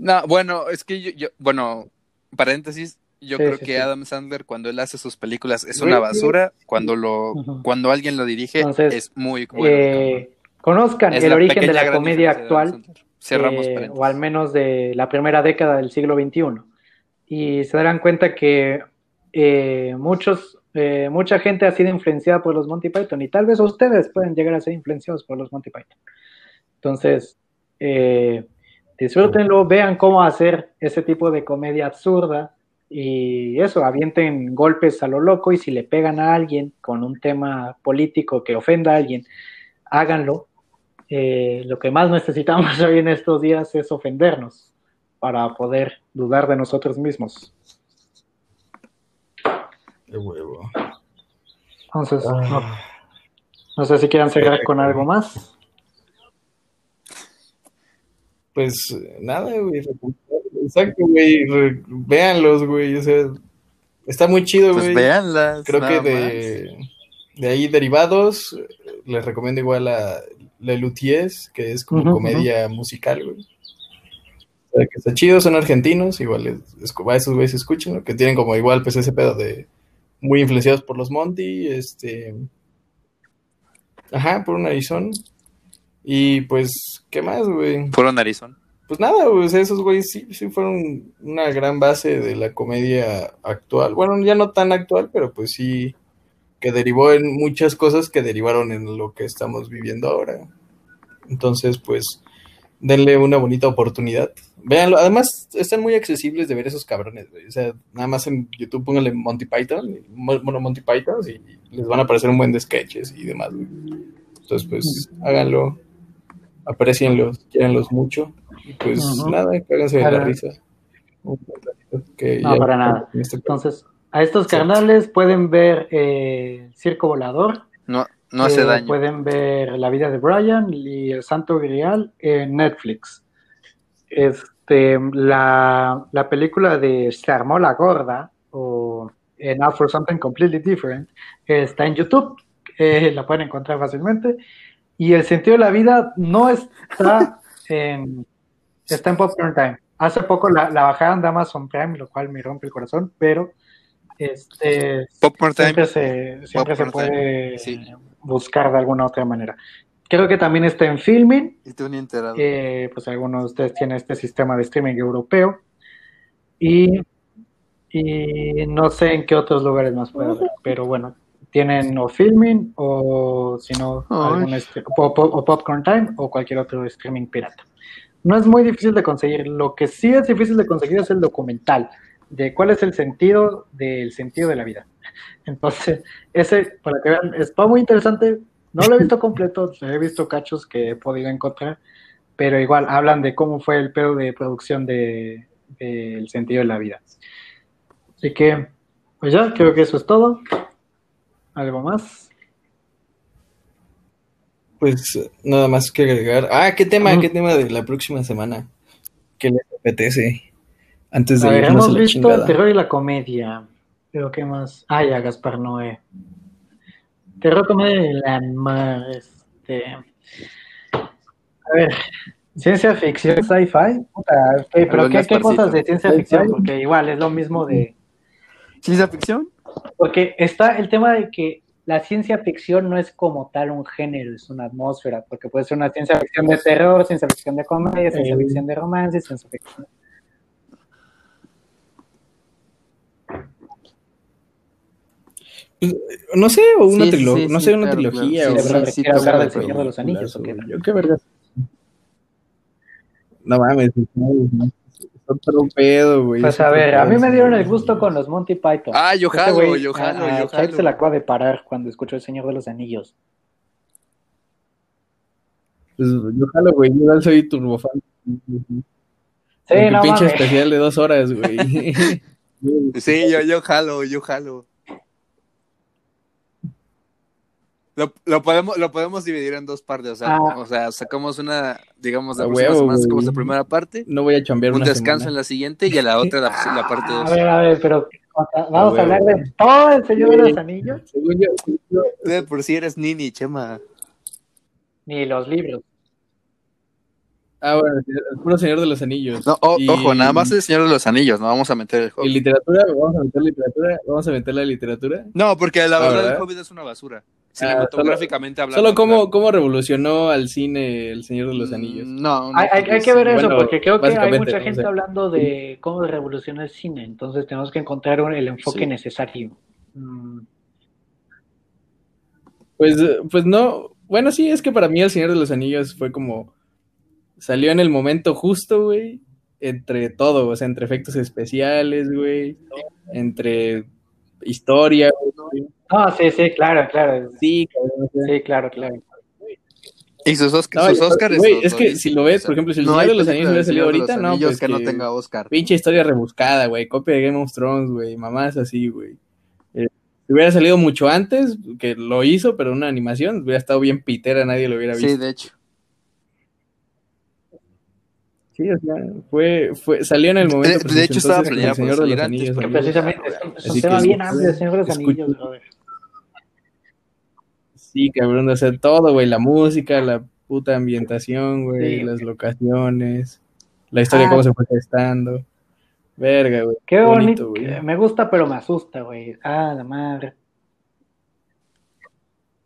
No, bueno, es que yo, yo- bueno, paréntesis, yo Sí, creo sí, que sí. Adam Sandler cuando él hace sus películas es una basura, cuando lo, cuando alguien lo dirige Entonces, es muy bueno. Eh, conozcan Es el origen de la comedia actual. Cerramos eh, o al menos de la primera década del siglo XXI. Y se darán cuenta que eh, muchos, eh, mucha gente ha sido influenciada por los Monty Python y tal vez ustedes pueden llegar a ser influenciados por los Monty Python. Entonces, eh, disfrútenlo, vean cómo hacer ese tipo de comedia absurda y eso, avienten golpes a lo loco y si le pegan a alguien con un tema político que ofenda a alguien, háganlo eh, lo que más necesitamos [laughs] hoy en estos días es ofendernos para poder dudar de nosotros mismos. De huevo. Entonces, no, Ah, no sé si quieran cerrar con algo más. Pues nada, güey. Exacto, güey. Véanlos, güey. O sea, está muy chido, Pues güey. véanlas. Creo que de, de ahí derivados, les recomiendo igual a La Luties, que es como comedia musical, güey. O sea, que está chido, son argentinos, igual es, es- a esos güeyes escuchen, que tienen como igual pues ese pedo de muy influenciados por los Monty, este... Ajá, por un narizón. Y pues, ¿qué más, güey? más. Puro narizón. Pues nada, güey, esos güeyes sí, sí fueron una gran base de la comedia actual. Bueno, ya no tan actual, pero pues sí, que derivó en muchas cosas que derivaron en lo que estamos viviendo ahora. Entonces, pues, denle una bonita oportunidad. Véanlo, además están muy accesibles de ver esos cabrones, güey. O sea, nada más en YouTube pónganle Monty Python, bueno, Monty Python, y les van a aparecer un buen de sketches y demás, güey. Entonces, pues, háganlo, aprecienlos, quieranlos mucho. Y pues nada, cáganse de la risa. Que No, ya- para nada. en este- Entonces, a estos carnales pueden ver eh, Circo Volador, No, no hace eh, daño. pueden ver La vida de Brian y El Santo Grial en Netflix. Este, la, la película de Se armó la gorda o eh, Now for Something Completely Different está en YouTube, eh, la pueden encontrar fácilmente. Y El sentido de la vida no está [laughs] en, está en Popcorn Time. Hace poco la, la bajaron de Amazon Prime, lo cual me rompe el corazón, pero este, Popcorn Time. siempre se, siempre se puede sí. buscar de alguna otra manera. Creo que también está en Filming, Y tú ni enterado. eh, pues algunos de ustedes tienen este sistema de streaming europeo y, y no sé en qué otros lugares más puede haber, pero bueno, tienen o Filming o si no, este- o, Popcorn Time o cualquier otro streaming pirata. No es muy difícil de conseguir, lo que sí es difícil de conseguir es el documental de cuál es el sentido del sentido de la vida. [laughs] Entonces, ese, para que vean, está muy interesante. No lo he visto completo, [laughs] he visto cachos que he podido encontrar, pero igual hablan de cómo fue el pedo de producción de, del sentido de la vida. Así que, pues ya, creo que eso es todo. ¿Algo más? Pues nada más que agregar. Ah, ¿qué tema? ¿Qué tema de la próxima semana? ¿Qué les apetece? Antes de A ver, irnos a hemos la visto chingada. el terror y la comedia. Pero ¿qué más? Ah, ya, Gaspar Noé. Terror, comedia y la mar, este. A ver, ciencia ficción, sci-fi. Pero ¿qué, qué cosas de ciencia ficción? Porque igual es lo mismo de. ¿Ciencia ficción? Porque está el tema de que la ciencia ficción no es como tal un género, es una atmósfera, porque puede ser una ciencia ficción de terror, ciencia ficción de comedia, ciencia ficción de romance, ciencia ficción. No sé, o una Sí, sí, trilogía, sí, no sí, sé, una claro, trilogía. claro. o Sí, hablar claro, del. Señor de los Anillos, ¿o qué? Yo qué vergas. No mames, no, son un pedo, güey. Pues a ver, a mí me dieron el gusto con los Monty Python. Ah, yo Este jalo, yo jalo, a- a yo jalo. se la acaba de parar cuando escuchó El Señor de los Anillos. Pues, yo jalo, güey. Yo soy turbofan. Sí, El no pinche mames. especial de dos horas, güey. [laughs] Sí, yo, yo jalo, yo jalo. Lo, lo podemos, lo podemos dividir en dos partes, o sea, Ah. o sea, sacamos una, digamos, la A huevo, güey. sacamos la primera parte, No voy a chambear un una descanso en la siguiente y a la otra la, la parte A dos. ver, a ver, pero o sea, vamos a hablar de todo El Señor de los Anillos, Según yo, según yo, De por si eres Nini, Chema. ni los libros. Ah, bueno, el puro Señor de los Anillos. No, o- Y- ojo, nada más el Señor de los Anillos, no vamos a meter el ¿Y Hobbit. literatura? ¿Vamos a meter literatura? ¿Vamos a meter la literatura? No, porque la Ah, verdad ¿verdad? el Hobbit es una basura. Ah, Cinematográficamente hablando. Solo cómo, claro. cómo revolucionó al cine El Señor de los Mm, Anillos. No, no, Hay, hay- porque hay que ver eso, bueno, porque creo que hay mucha gente O sea, hablando de cómo revoluciona el cine, entonces tenemos que encontrar el enfoque Sí. necesario. Mm, Pues, pues no. Bueno, sí, es que para mí El Señor de los Anillos fue como. Salió en el momento justo, güey. Entre todo, o sea, entre efectos especiales, güey. Entre historia, güey. No, sí, sí, claro, claro. Sí, Sí, claro, claro. Y sus, Osc- No, sus Oscars. güey, es que si lo ves, o sea, por ejemplo, si el no Señor de los Anillos hubiera salido ahorita, no, pues que no tenga Oscar. Pinche historia rebuscada, güey. Copia de Game of Thrones, güey. Mamás así, güey. Eh, si hubiera salido mucho antes, que lo hizo, pero una animación, hubiera estado bien pitera, nadie lo hubiera visto. Sí, de hecho. Sí, o sea, fue, fue, salió en el momento. De- de hecho, estaba planeado el para Señor de salir los antes, Anillos, amigos. Precisamente, es un, tema que bien amplio, Señor de los. Anillos, brother. Sí, cabrón, de hacer todo, güey. La música, la puta ambientación, güey. Sí. Las locaciones. La historia, Ah. cómo se fue gestando. Verga, güey. Qué bonito, güey. me gusta, pero me asusta, güey. Ah, la madre.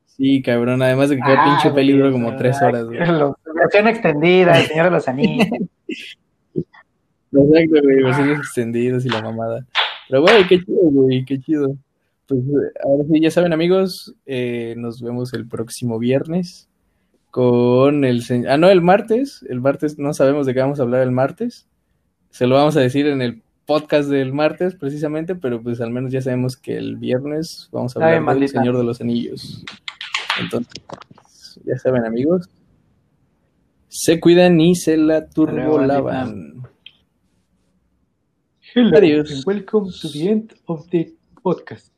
Sí, cabrón. Además de que Ah, pinche güey, peli dura como tres horas, güey. [laughs] Versión extendida, El Señor de los Anillos. Exacto, güey, versiones extendidas y la mamada. Pero, güey, qué chido, güey, qué chido. Pues, ahora sí, ya saben, amigos, eh, nos vemos el próximo viernes con el... Ah, no, el martes. El martes, no sabemos de qué vamos a hablar el martes. Se lo vamos a decir en el podcast del martes, precisamente, pero pues al menos ya sabemos que el viernes vamos a Ay, hablar del. Señor de los Anillos. Entonces, ya saben, amigos. Se cuidan y se la turbolaban. Hello, Adiós. and welcome to the end of the podcast.